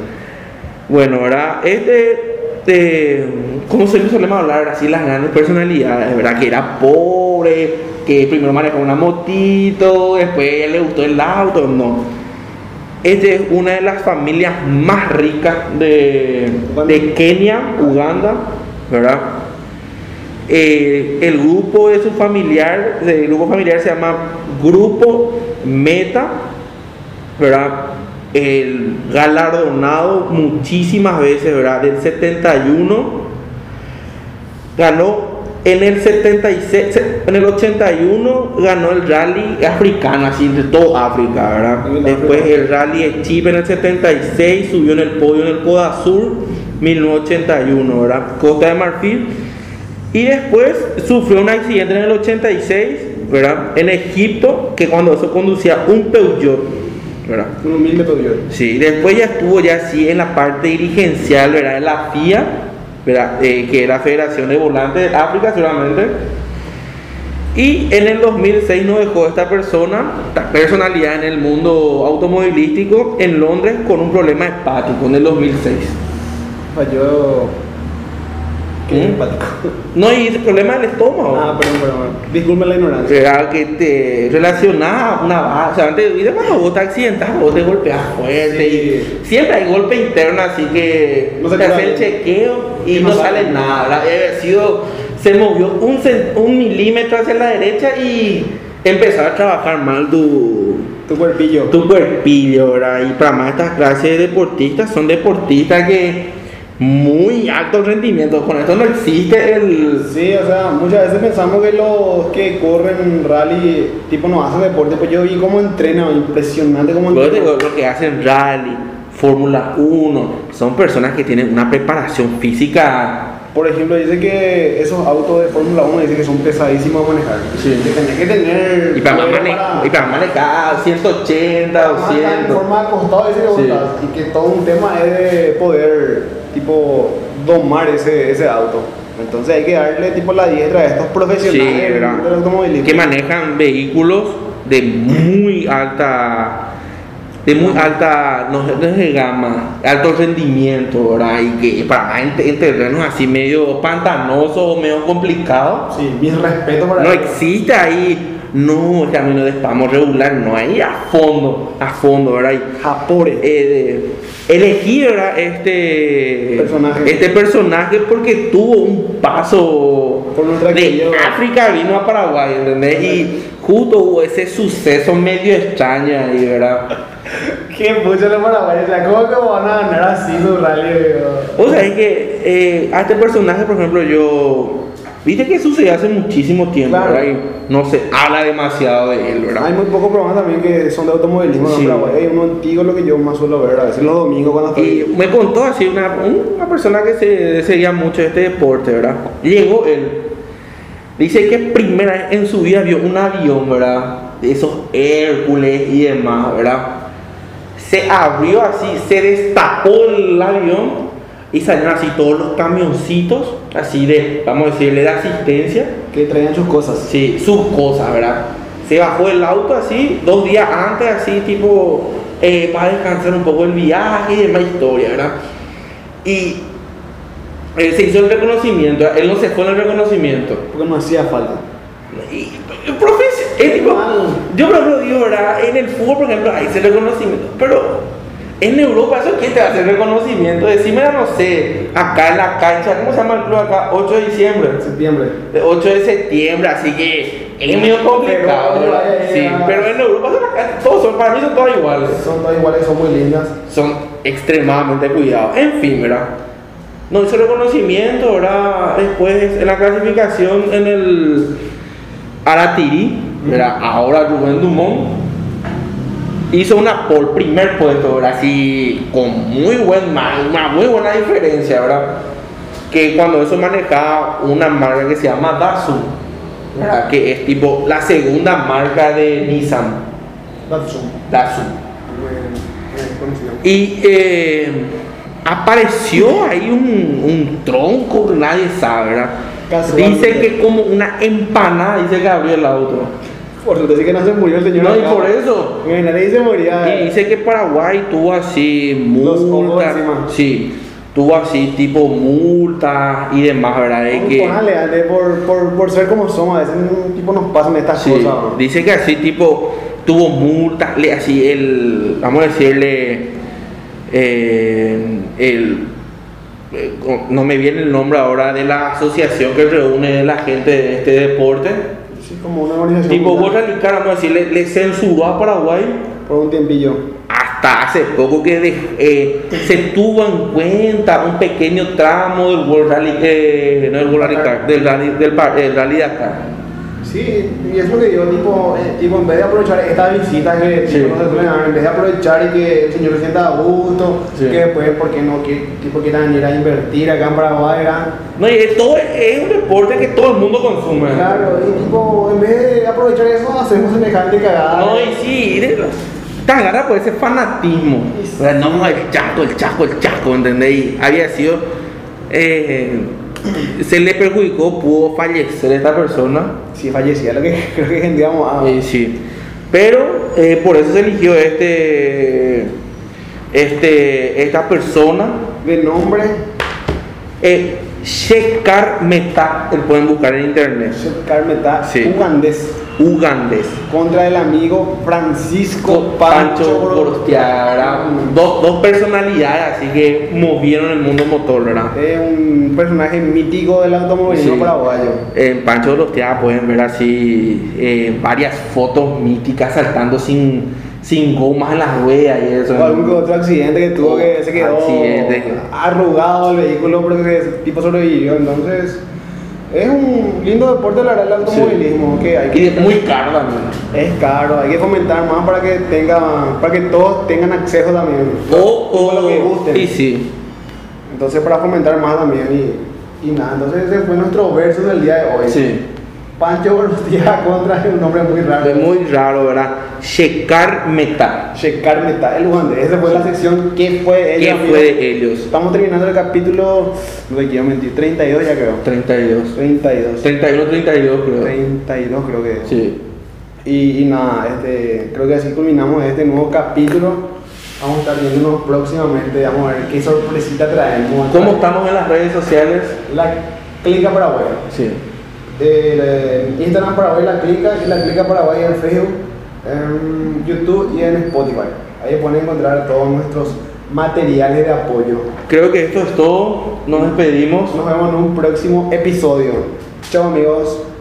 Bueno, ¿verdad? Este, eh, como se solemos hablar así, las grandes personalidades, ¿verdad? Que era pobre, que primero manejó una motito, después le gustó el auto, no. Este es una de las familias más ricas de, de Kenia, Uganda, ¿verdad? Eh, el grupo de su familiar, el grupo familiar se llama Grupo Meta, ¿verdad? El galardonado muchísimas veces, ¿verdad? Del 71 ganó en el 76, se- en el 81 ganó el rally africano, así de toda África, ¿verdad? En Después el rally de Chip en el 76 subió en el podio en el Coda Sur 1981, ¿verdad? Costa de Marfil. Y después sufrió un accidente en el 86, ¿verdad? En Egipto, que cuando eso conducía un Peugeot, ¿verdad? Un humilde pedido. Sí, después ya estuvo ya así en la parte dirigencial, ¿verdad? De la FIA, ¿verdad? Eh, que es la Federación de Volantes de África solamente. Y en el 2006 nos dejó esta persona, esta personalidad en el mundo automovilístico en Londres con un problema hepático en el 2006. Falló. Qué empático. No, y ese problema del estómago. Ah, perdón, perdón. Disculpe la ignorancia. Será que te relacionada a una base, o sea, antes, de cuando vos te accidentas, vos te golpeas fuerte, Sí. y siempre hay golpe interno, así que No se te hace el chequeo y no, sale nada, sido, se movió un, un milímetro hacia la derecha y empezó a trabajar mal tu, Tu cuerpillo. tu cuerpillo, ¿verdad? Y para más estas clases de deportistas, son deportistas que muy alto rendimiento, con esto no existe el... Sí, o sea, muchas veces pensamos que los que corren rally, tipo, no hacen deporte, pues yo vi cómo entrenan, impresionante cómo entrenan. digo, lo que hacen rally, Fórmula 1, son personas que tienen una preparación física. Por ejemplo, dice que esos autos de Fórmula 1 dice que son pesadísimos a manejar. Sí. Que tenés que tener. Y para, poder mane- para- y para manejar 180, para manejar en 200. forma de acostado, dice que vos Sí. estás, Y que todo un tema es de poder, tipo, domar ese, ese auto. Entonces hay que darle, tipo, la diestra a estos Sí, profesionales ¿verdad? del automovilismo. Que manejan vehículos de muy alta. De muy alta, no, no es de gama, alto rendimiento, ¿verdad? Y que para en, en terrenos así medio pantanosos o medio complicados, Sí, mis respetos para No existe ahí, no, camino de espamo regular, no hay a fondo, a fondo, ¿verdad? Y, Japore. eh, elegí, ¿verdad? Este Personaje. este personaje porque tuvo un paso Por de África vino a Paraguay, ¿entendés? Y justo hubo ese suceso medio extraño ahí, ¿verdad? Qué pucha los paraguayos, ¿cómo que van a ganar así su rally? O sea, es que eh, a este personaje, por ejemplo, yo. Viste que sucedió hace muchísimo tiempo, Claro. ¿verdad? Y no se habla demasiado de él, ¿verdad? Hay muy pocos programas también que son de automovilismo Sí. Paraguay. Hay uno antiguo lo que yo más suelo ver, a veces los domingos cuando Y estoy. me contó así una, una persona que se seguía mucho este deporte, ¿verdad? Llegó él. Dice que primera vez en su vida vio un avión, ¿verdad? De esos Hércules y demás, ¿verdad? Se abrió así, se destapó el avión y salieron así todos los camioncitos, así de, vamos a decirle, de asistencia. Que traían sus cosas. Sí, sus cosas, ¿verdad? Se bajó el auto así, dos días antes, así, tipo, eh, para descansar un poco el viaje y demás historia, ¿verdad? Y eh, se hizo el reconocimiento, él no se fue en el reconocimiento. Porque no hacía falta. Y, profe, es tipo, yo por ejemplo digo, ¿verdad? En el fútbol, por ejemplo, hay ese reconocimiento, pero en Europa, ¿eso quién te va a hacer reconocimiento? Decime, no sé, acá en la cancha, ¿cómo se llama el club acá? 8 de diciembre. Septiembre. De 8 de septiembre, así que es medio complicado. Pero, ¿verdad? sí, pero en Europa son acá, todos son, para mí son todos iguales. Son todas iguales, son muy lindas. Son extremadamente cuidados. En fin, ¿verdad? No hizo reconocimiento, ¿verdad? Después en la clasificación en el Aratiri, ¿verdad? Ahora Rubén Dumont hizo una por primer puesto, ¿verdad? Así con muy buen una muy buena diferencia, ¿verdad? Que cuando eso manejaba una marca que se llama Datsun, ¿verdad? Que es tipo la segunda marca de Nissan, Datsun. Datsun. Y eh, apareció ahí un, un tronco que nadie sabe, ¿verdad? Dice que como una empanada, dice que abrió el auto. Por suerte sí que no se murió el señor. No, y por eso. En nadie se moría. Y dice que Paraguay tuvo así Los ojos multa. encima. Sí, tuvo así tipo multa y demás, ¿verdad? De que, Póngale, Ale, por, por, por ser como somos, a veces tipo nos pasan estas sí, cosas. ¿no? dice que así tipo tuvo multa, le, así el, vamos a decirle, eh, el, eh, no me viene el nombre ahora de la asociación que reúne la gente de este deporte. Sí, como una organización. Tipo mundial, World Rally Car, vamos a decirle, le censuró a Paraguay Por un tiempillo. hasta hace poco que de- eh, se tuvo en cuenta un pequeño tramo del World Rally, eh, no del World Rally del Rally, del, par- el rally Dakar. Sí, y es lo que digo, tipo, eh, tipo en vez de aprovechar esta visita que Sí. tipo, no se suelen dar, en vez de aprovechar y que el señor se sienta a gusto, Sí. que después, ¿por qué no que, tipo, quieran venir a invertir acá en Paraguay? ¿verdad? No, y es, todo, es un deporte que todo el mundo consume. Claro, y tipo, en vez de aprovechar eso, hacemos semejante cagada. No, y sí, la- te agarra por ese fanatismo. Y sí. O sea, No, el chaco, el chaco, el chaco, ¿entendés? Y había sido. eh, se le perjudicó, pudo fallecer esta persona. Si fallecía, lo que creo que tendríamos a... Eh, sí. Pero eh, por eso se eligió este. Este, esta persona. de nombre, Eh, Shekar Meta, lo pueden buscar en internet. Carmeta, Sí. ugandés, Ugandés. contra el amigo Francisco Pancho Pancho Gorostiaga, ¿verdad? Dos, dos personalidades así que movieron el mundo motor, ¿verdad? Es un personaje mítico del automovilismo Sí. paraguayo. En Pancho Gorostiaga pueden ver así eh, varias fotos míticas saltando sin, sin gomas en las ruedas y eso. O algún otro accidente que tuvo que se quedó Accidente. arrugado el vehículo, pero que ese tipo sobrevivió. Entonces, es un lindo deporte, la verdad, el automovilismo. Que hay Y que, es muy caro también. es caro, hay que fomentar más para que tenga, para que todos tengan acceso también. O, Tipo lo que gusten. y sí. Entonces, para fomentar más también. Y, y nada, entonces ese fue nuestro verso del día de hoy. Sí. Pancho Gorostiaga contra un nombre muy raro. Es muy raro, ¿verdad? Shekar Meta. Checar Meta, el ugandés. Esa fue la sección ¿Qué fue ¿Qué ella? fue de ellos? Estamos terminando el capítulo, no me quiero mentir, 32 ya creo. 32. 32. 31, 32 creo. 32 creo que es. Sí. Y, y nada, este, creo que así culminamos este nuevo capítulo. Vamos a estar viéndonos próximamente, vamos a ver qué sorpresita traemos. ¿Cómo estamos en las redes sociales? La Clica Paraguay. Sí. El, eh, Instagram Paraguay la Clica y la Clica Paraguay en Facebook, en YouTube y en Spotify. Ahí pueden encontrar todos nuestros materiales de apoyo. Creo que esto es todo. Nos despedimos. Nos vemos en un próximo episodio. Chao amigos.